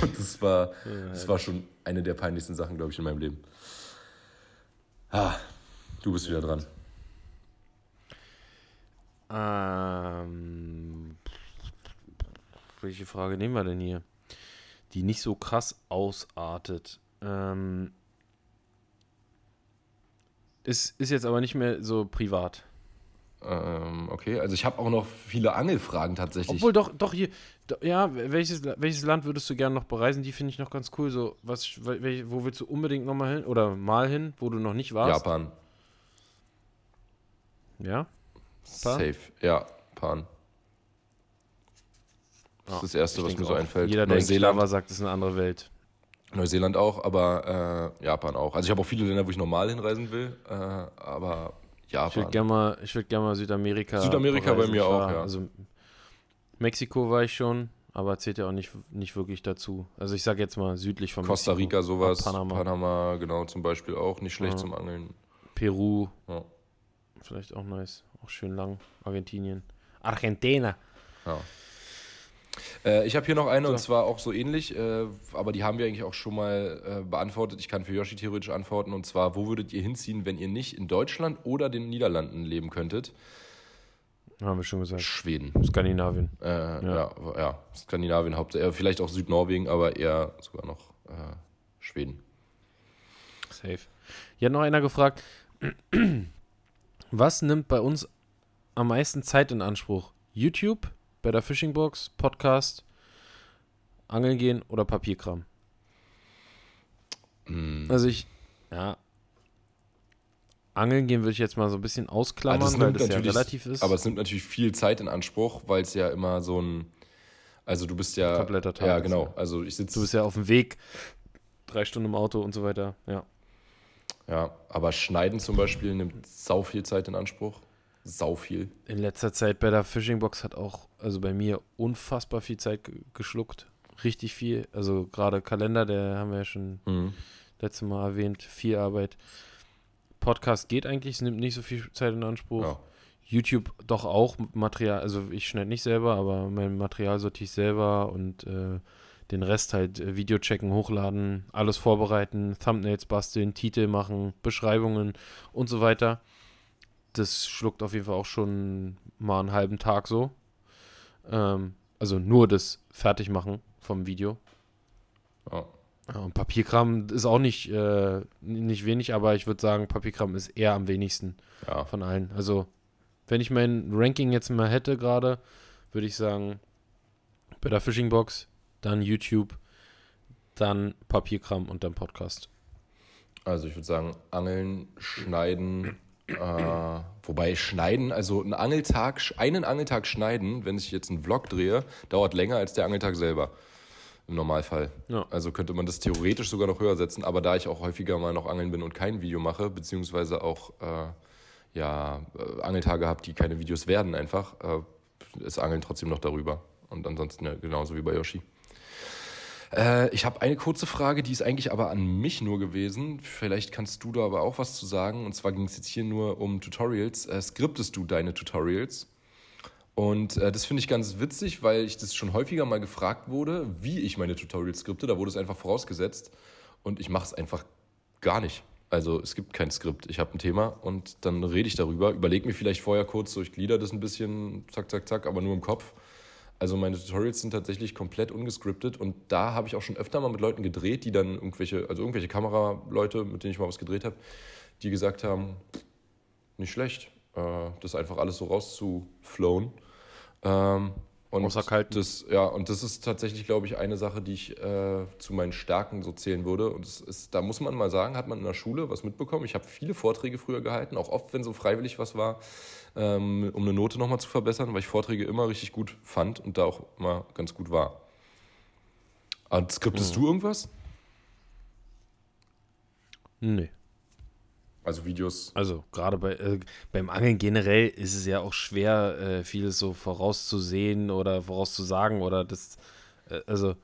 Und das war, das war schon eine der peinlichsten Sachen, glaube ich, in meinem Leben. Ah, du bist wieder dran. Ähm, welche Frage nehmen wir denn hier? Die nicht so krass ausartet. Ähm, ist, ist jetzt aber nicht mehr so privat. Ähm, okay, also ich habe auch noch viele Angelfragen tatsächlich. Obwohl doch, doch hier, doch, ja, welches, welches Land würdest du gerne noch bereisen? Die finde ich noch ganz cool. So, was, welch, wo willst du unbedingt nochmal hin oder mal hin, wo du noch nicht warst? Japan. Ja? Pan? Safe, ja, Pan. Das ist das Erste, was mir so einfällt. Jeder, der Neuseeland war, sagt, es ist eine andere Welt. Neuseeland auch, aber äh, Japan auch. Also ich habe auch viele Länder, wo ich normal hinreisen will, äh, aber Japan. Ich würde gerne mal, ich würd gern mal Südamerika. Südamerika bei mir auch, ja. Also Mexiko war ich schon, aber zählt ja auch nicht, nicht wirklich dazu. Also ich sage jetzt mal südlich von Costa Mexiko. Rica sowas, Panama. Panama. genau zum Beispiel auch nicht schlecht Ja. zum Angeln. Peru, Ja. vielleicht auch nice. Auch schön lang. Argentinien. Argentina. Ja. Äh, ich habe hier noch eine und So. zwar auch so ähnlich, äh, aber die haben wir eigentlich auch schon mal äh, beantwortet. Ich kann für Yoshi theoretisch antworten und zwar, wo würdet ihr hinziehen, wenn ihr nicht in Deutschland oder den Niederlanden leben könntet? Haben wir schon gesagt. Schweden. Skandinavien. Äh, ja. Ja, Skandinavien, Haupt äh, vielleicht auch Südnorwegen, aber eher sogar noch Schweden. Safe. Hier hat noch einer gefragt, was nimmt bei uns am meisten Zeit in Anspruch? YouTube, bei der Fishing Box, Podcast, Angeln gehen oder Papierkram? Hm. Also ich, ja, Angeln gehen würde ich jetzt mal so ein bisschen das ausklammern, weil nimmt das ja relativ ist. Aber es nimmt natürlich viel Zeit in Anspruch, weil es ja immer so ein, also du bist ja, Kompletter Tag ja genau, ja. also ich sitze du bist ja auf dem Weg, drei Stunden im Auto und so weiter, ja. Ja, aber Schneiden zum Beispiel nimmt sau viel Zeit in Anspruch. Sau viel. In letzter Zeit bei der Fishing Box hat auch, also bei mir, unfassbar viel Zeit ge- geschluckt. Richtig viel. Also gerade Kalender, der haben wir ja schon letztes Mal erwähnt, viel Arbeit. Podcast geht eigentlich, es nimmt nicht so viel Zeit in Anspruch. Ja. YouTube doch auch Material, also ich schneide nicht selber, aber mein Material sortiere ich selber und äh, den Rest halt äh, Video checken, hochladen, alles vorbereiten, Thumbnails basteln, Titel machen, Beschreibungen und so weiter. Das schluckt auf jeden Fall auch schon mal einen halben Tag so. Ähm, also nur das Fertigmachen vom Video. Ja. Und Papierkram ist auch nicht, äh, nicht wenig, aber ich würde sagen, Papierkram ist eher am wenigsten ja. von allen. Also, wenn ich mein Ranking jetzt mal hätte gerade, würde ich sagen, bei der Fishing Box, dann YouTube, dann Papierkram und dann Podcast. Also ich würde sagen, Angeln, Schneiden, äh, wobei Schneiden, also ein Angeltag, einen Angeltag schneiden, wenn ich jetzt einen Vlog drehe, dauert länger als der Angeltag selber. Im Normalfall. Ja. Also könnte man das theoretisch sogar noch höher setzen, aber da ich auch häufiger mal noch angeln bin und kein Video mache, beziehungsweise auch äh, ja, äh, Angeltage habe, die keine Videos werden einfach, äh, ist Angeln trotzdem noch darüber. Und ansonsten ja, genauso wie bei Yoshi. Äh, ich habe eine kurze Frage, die ist eigentlich aber an mich nur gewesen. Vielleicht kannst du da aber auch was zu sagen. Und zwar ging es jetzt hier nur um Tutorials. Äh, skriptest du deine Tutorials? Und äh, das finde ich ganz witzig, weil ich das schon häufiger mal gefragt wurde, wie ich meine Tutorials skripte. Da wurde es einfach vorausgesetzt. Und ich mache es einfach gar nicht. Also es gibt kein Skript. Ich habe ein Thema und dann rede ich darüber. Überlege mir vielleicht vorher kurz, so ich glieder das ein bisschen, zack, zack, zack, aber nur im Kopf. Also meine Tutorials sind tatsächlich komplett ungescriptet und da habe ich auch schon öfter mal mit Leuten gedreht, die dann irgendwelche, also irgendwelche Kameraleute, mit denen ich mal was gedreht habe, die gesagt haben, nicht schlecht, äh, das einfach alles so rauszuflowen. Ähm, und Außer kalt. das, ja, und das ist tatsächlich, glaube ich, eine Sache, die ich äh, zu meinen Stärken so zählen würde. Und ist, da muss man mal sagen, hat man in der Schule was mitbekommen. Ich habe viele Vorträge früher gehalten, auch oft, wenn so freiwillig was war, ähm, um eine Note nochmal zu verbessern, weil ich Vorträge immer richtig gut fand und da auch immer ganz gut war. Und skriptest du irgendwas? Nee. Also Videos. Also gerade bei, äh, beim Angeln generell ist es ja auch schwer, äh, vieles so vorauszusehen oder vorauszusagen oder das, äh, also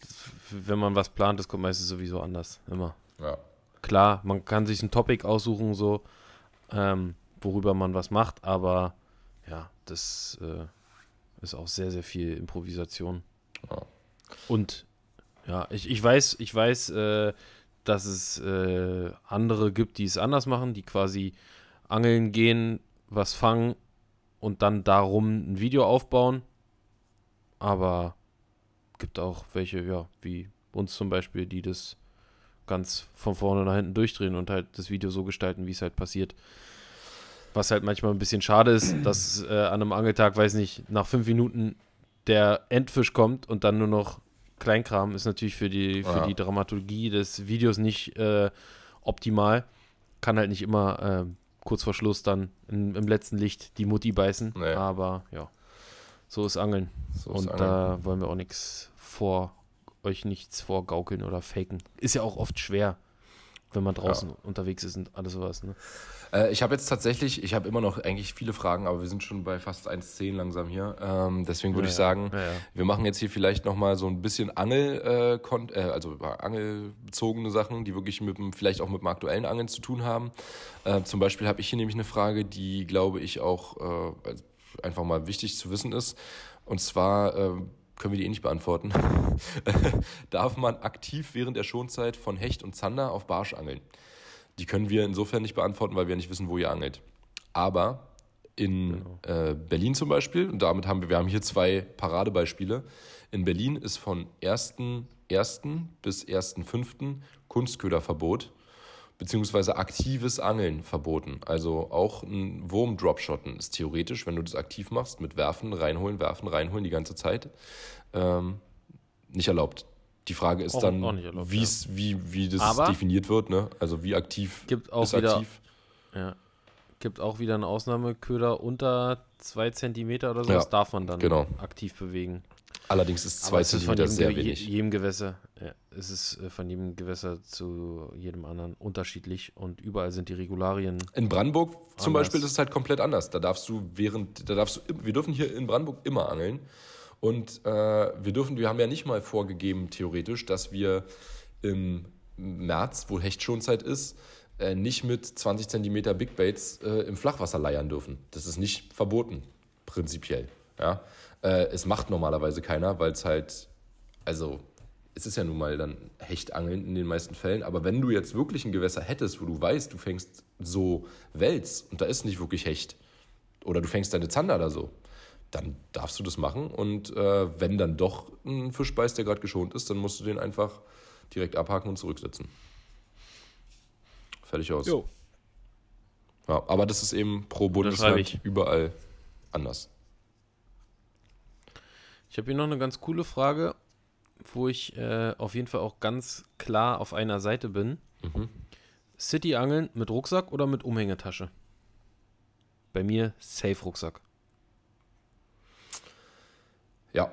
das, wenn man was plant, das kommt meistens sowieso anders, immer. Ja. Klar, man kann sich ein Topic aussuchen, so, ähm, worüber man was macht, aber ja, das äh, ist auch sehr, sehr viel Improvisation. Ja. Und ja, ich, ich weiß, ich weiß, äh, dass es äh, andere gibt, die es anders machen, die quasi angeln gehen, was fangen und dann darum ein Video aufbauen. Aber gibt auch welche, ja, wie uns zum Beispiel, die das ganz von vorne nach hinten durchdrehen und halt das Video so gestalten, wie es halt passiert. Was halt manchmal ein bisschen schade ist, dass äh, an einem Angeltag, weiß nicht, nach fünf Minuten der Endfisch kommt und dann nur noch Kleinkram ist natürlich für die, für Ja. die Dramaturgie des Videos nicht äh, optimal. Kann halt nicht immer äh, kurz vor Schluss dann in, im letzten Licht die Mutti beißen. Nee. Aber ja, so ist Angeln. So ist und Angeln. da wollen wir auch nichts euch nichts vorgaukeln oder faken. Ist ja auch oft schwer, wenn man draußen ja. unterwegs ist und alles sowas. Ne? Äh, ich habe jetzt tatsächlich, ich habe immer noch eigentlich viele Fragen, aber wir sind schon bei fast 1,10 langsam hier. Ähm, deswegen würde ja, ich sagen, ja. wir machen jetzt hier vielleicht nochmal so ein bisschen Angel, äh, äh, also angelbezogene Sachen, die wirklich mit dem, vielleicht auch mit dem aktuellen Angeln zu tun haben. Äh, zum Beispiel habe ich hier nämlich eine Frage, die glaube ich auch äh, einfach mal wichtig zu wissen ist. Und zwar können wir die eh nicht beantworten. Darf man aktiv während der Schonzeit von Hecht und Zander auf Barsch angeln? Die können wir insofern nicht beantworten, weil wir nicht wissen, wo ihr angelt. Aber in genau. äh, Berlin zum Beispiel, und damit haben wir, wir haben hier zwei Paradebeispiele. In Berlin ist von 1.1. bis 1.5. Kunstköderverbot beziehungsweise aktives Angeln verboten. Also auch ein Wurm-Dropshotten ist theoretisch, wenn du das aktiv machst, mit Werfen, reinholen, werfen, reinholen die ganze Zeit, ähm, nicht erlaubt. Die Frage ist auch, dann, auch erlaubt, ja. wie, wie das Aber definiert wird, ne? Also wie aktiv gibt auch ist wieder, aktiv. Ja. Gibt auch wieder einen Ausnahmeköder unter zwei Zentimeter oder so, ja, das darf man dann genau. aktiv bewegen. Allerdings ist zwei Zentimeter sehr Ge wenig. jedem Gewässer, ja, es ist äh, von jedem Gewässer zu jedem anderen unterschiedlich und überall sind die Regularien. In Brandenburg anders. zum Beispiel ist es halt komplett anders. Da darfst du während, da darfst du, wir dürfen hier in Brandenburg immer angeln und äh, wir dürfen, wir haben ja nicht mal vorgegeben theoretisch, dass wir im März, wo Hechtschonzeit ist, äh, nicht mit 20 Zentimeter Big Baits äh, im Flachwasser leiern dürfen. Das ist nicht verboten, prinzipiell. Ja? Äh, es macht normalerweise keiner, weil es halt, also es ist ja nun mal dann Hechtangeln in den meisten Fällen, aber wenn du jetzt wirklich ein Gewässer hättest, wo du weißt, du fängst so Wels und da ist nicht wirklich Hecht, oder du fängst deine Zander da so, dann darfst du das machen und äh, wenn dann doch ein Fisch beißt, der gerade geschont ist, dann musst du den einfach direkt abhaken und zurücksetzen. Fertig aus. Jo. Ja, aber das ist eben pro Bundesland überall anders. Ich habe hier noch eine ganz coole Frage, wo ich äh, auf jeden Fall auch ganz klar auf einer Seite bin. Mhm. City-Angeln mit Rucksack oder mit Umhängetasche? Bei mir Safe-Rucksack. Ja.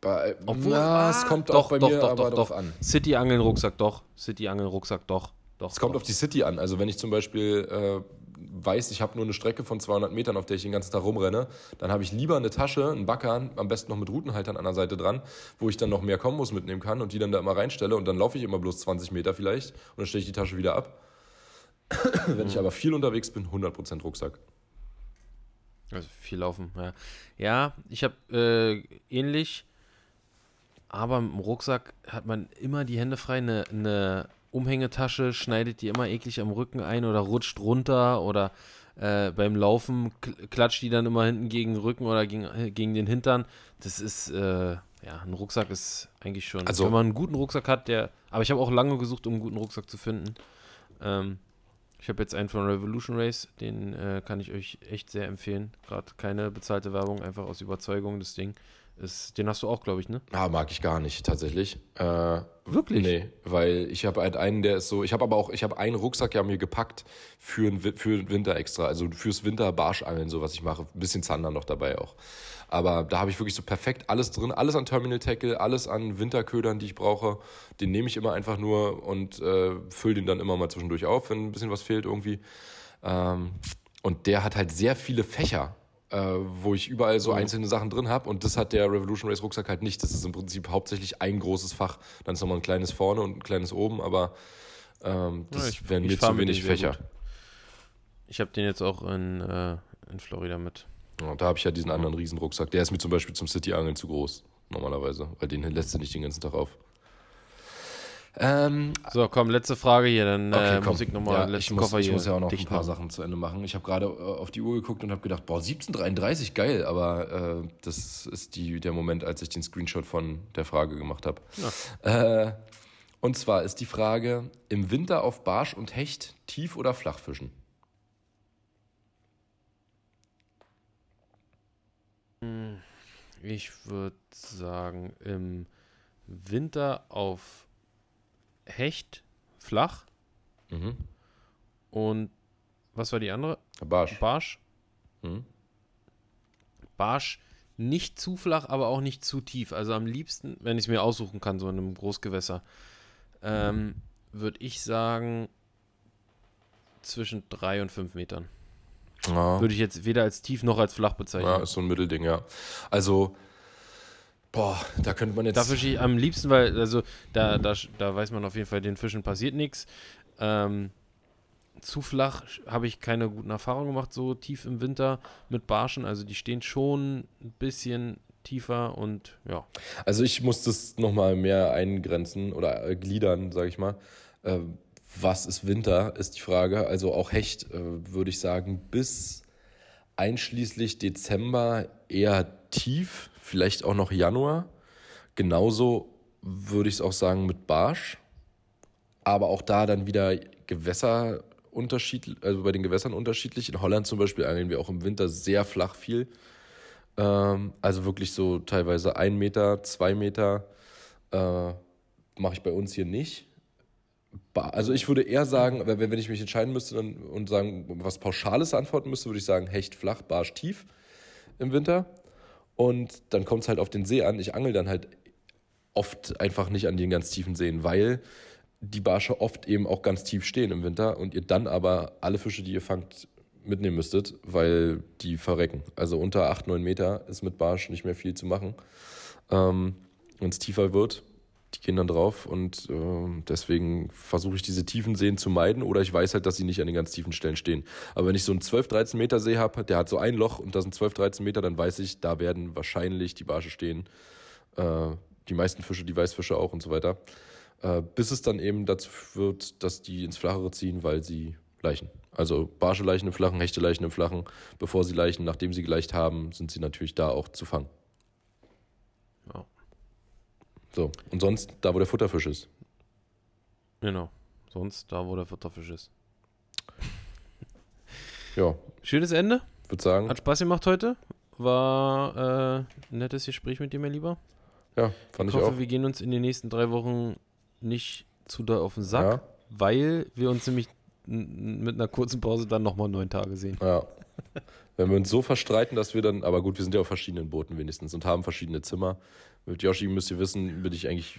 Bei, Obwohl, na, es kommt doch, auch bei doch, mir doch, aber doch, doch. an. City-Angeln, Rucksack, doch. City-Angeln, Rucksack, doch. doch es kommt doch. auf die City an. Also wenn ich zum Beispiel äh, weiß, ich habe nur eine Strecke von 200 Metern, auf der ich den ganzen Tag rumrenne, dann habe ich lieber eine Tasche, einen Backern, am besten noch mit Routenhaltern an der Seite dran, wo ich dann noch mehr Kombos mitnehmen kann und die dann da immer reinstelle und dann laufe ich immer bloß 20 Meter vielleicht und dann stelle ich die Tasche wieder ab. Wenn ich aber viel unterwegs bin, 100% Rucksack. Also viel laufen, ja. Ja, ich habe äh, ähnlich, aber im Rucksack hat man immer die Hände frei, eine, eine Umhängetasche, schneidet die immer eklig am Rücken ein oder rutscht runter oder äh, beim Laufen klatscht die dann immer hinten gegen den Rücken oder gegen, äh, gegen den Hintern. Das ist, äh, ja, ein Rucksack ist eigentlich schon, also, wenn man einen guten Rucksack hat, der, aber ich habe auch lange gesucht, um einen guten Rucksack zu finden. Ähm, ich habe jetzt einen von Revolution Race, den äh, kann ich euch echt sehr empfehlen. Gerade keine bezahlte Werbung, einfach aus Überzeugung das Ding. Ist, den hast du auch, glaube ich, ne? Ah, mag ich gar nicht, tatsächlich. Äh, Wirklich? Nee, weil ich habe halt einen, der ist so, ich habe aber auch, ich habe einen Rucksack ja mir gepackt für, für den Winter extra, also fürs Winter Barschangeln, so was ich mache. Ein bisschen Zander noch dabei auch. Aber da habe ich wirklich so perfekt alles drin, alles an Terminal Tackle, alles an Winterködern, die ich brauche. Den nehme ich immer einfach nur und äh, fülle den dann immer mal zwischendurch auf, wenn ein bisschen was fehlt irgendwie. Ähm, und der hat halt sehr viele Fächer äh, wo ich überall so mhm. einzelne Sachen drin habe. Und das hat der Revolution Race Rucksack halt nicht. Das ist im Prinzip hauptsächlich ein großes Fach. Dann ist nochmal ein kleines vorne und ein kleines oben, aber ähm, das ja, wären mir zu wenig Fächer. Gut. Ich habe den jetzt auch in, äh, in Florida mit. Ja, da habe ich ja diesen anderen Riesenrucksack. Der ist mir zum Beispiel zum City-Angeln zu groß, normalerweise, weil den lässt du nicht den ganzen Tag auf. Ähm, so, komm, letzte Frage hier, dann okay, äh, muss ich nochmal ja, ich muss, Koffer ich muss ja auch noch ein paar machen. Sachen zu Ende machen. Ich habe gerade äh, auf die Uhr geguckt und habe gedacht, boah, 17.33, geil, aber äh, das ist die, der Moment, als ich den Screenshot von der Frage gemacht habe. Ja. Äh, und zwar ist die Frage, im Winter auf Barsch und Hecht tief oder flach fischen? Ich würde sagen, im Winter auf Hecht flach. Mhm. Und was war die andere? Barsch. Barsch. Mhm. Barsch nicht zu flach, aber auch nicht zu tief. Also am liebsten, wenn ich es mir aussuchen kann, so in einem Großgewässer, ähm, würde ich sagen zwischen drei und fünf Metern. Ja. Würde ich jetzt weder als tief noch als flach bezeichnen. Ja, ist so ein Mittelding, ja. Also, boah, da könnte man jetzt. Da fische ich am liebsten, weil, also, da, da, da weiß man auf jeden Fall, den Fischen passiert nichts. Ähm, zu flach habe ich keine guten Erfahrungen gemacht, so tief im Winter mit Barschen. Also, die stehen schon ein bisschen tiefer und ja. Also, ich muss das nochmal mehr eingrenzen oder äh, gliedern, sage ich mal. Äh, was ist Winter, ist die Frage. Also, auch Hecht, äh, würde ich sagen, bis einschließlich Dezember eher tief, vielleicht auch noch Januar. Genauso würde ich es auch sagen mit Barsch. Aber auch da dann wieder Gewässer unterschiedlich, also bei den Gewässern unterschiedlich. In Holland zum Beispiel angeln wir auch im Winter sehr flach viel. Ähm, also wirklich so teilweise ein Meter, zwei Meter äh, mache ich bei uns hier nicht. Also ich würde eher sagen, wenn, ich mich entscheiden müsste und sagen, was Pauschales antworten müsste, würde ich sagen, Hecht flach, Barsch tief im Winter. Und dann kommt es halt auf den See an. Ich angel dann halt oft einfach nicht an den ganz tiefen Seen, weil die Barsche oft eben auch ganz tief stehen im Winter und ihr dann aber alle Fische, die ihr fangt, mitnehmen müsstet, weil die verrecken. Also unter 8, 9 Meter ist mit Barsch nicht mehr viel zu machen. Ähm, Wenn es tiefer wird, die dann drauf und ähm, deswegen versuche ich diese tiefen Seen zu meiden oder ich weiß halt, dass sie nicht an den ganz tiefen Stellen stehen. Aber wenn ich so einen 12, 13 Meter See habe, der hat so ein Loch und da sind 12, 13 Meter, dann weiß ich, da werden wahrscheinlich die Barsche stehen. Äh, die meisten Fische, die Weißfische auch und so weiter. Äh, bis es dann eben dazu führt, dass die ins Flachere ziehen, weil sie leichen. Also Barsche leichen im Flachen, Hechte leichen im Flachen. Bevor sie leichen, nachdem sie geleicht haben, sind sie natürlich da auch zu fangen. So, und sonst da, wo der Futterfisch ist. Genau. Sonst da, wo der Futterfisch ist. Ja, Schönes Ende. würde sagen, Hat Spaß gemacht heute. War äh, ein nettes Gespräch mit dir, mein Lieber. ja, fand ich ich, hoffe, auch. wir gehen uns in den nächsten drei Wochen nicht zu doll auf den Sack, Ja. weil wir uns nämlich mit einer kurzen Pause dann nochmal neun Tage sehen. Ja. Wenn wir uns so verstreiten, dass wir dann, aber gut, wir sind ja auf verschiedenen Booten wenigstens und haben verschiedene Zimmer. Mit Yoshi müsst ihr wissen, bin ich eigentlich,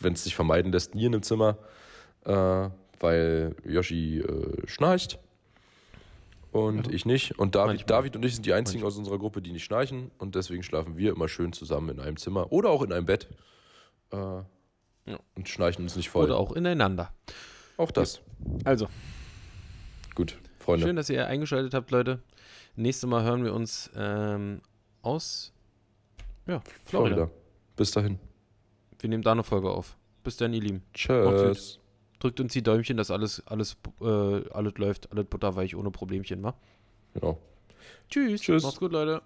wenn es sich vermeiden lässt, nie in einem Zimmer, äh, weil Yoshi äh, schnarcht und Ja. ich nicht. Und David, Manchmal. David und ich sind die einzigen aus unserer Gruppe, die nicht schnarchen und deswegen schlafen wir immer schön zusammen in einem Zimmer oder auch in einem Bett äh, und schnarchen uns nicht voll. Oder auch ineinander. auch das. Also, Gut, Freunde. schön, dass ihr eingeschaltet habt, Leute. Nächstes Mal hören wir uns ähm, aus ja, Florida. Florida. Bis dahin. Wir nehmen da eine Folge auf. Bis dann, ihr Lieben. Tschüss. Drückt uns die Däumchen, dass alles, alles, äh, alles läuft, alles butterweich, ohne Problemchen, wa? Genau. Tschüss. Tschüss. Macht's gut, Leute.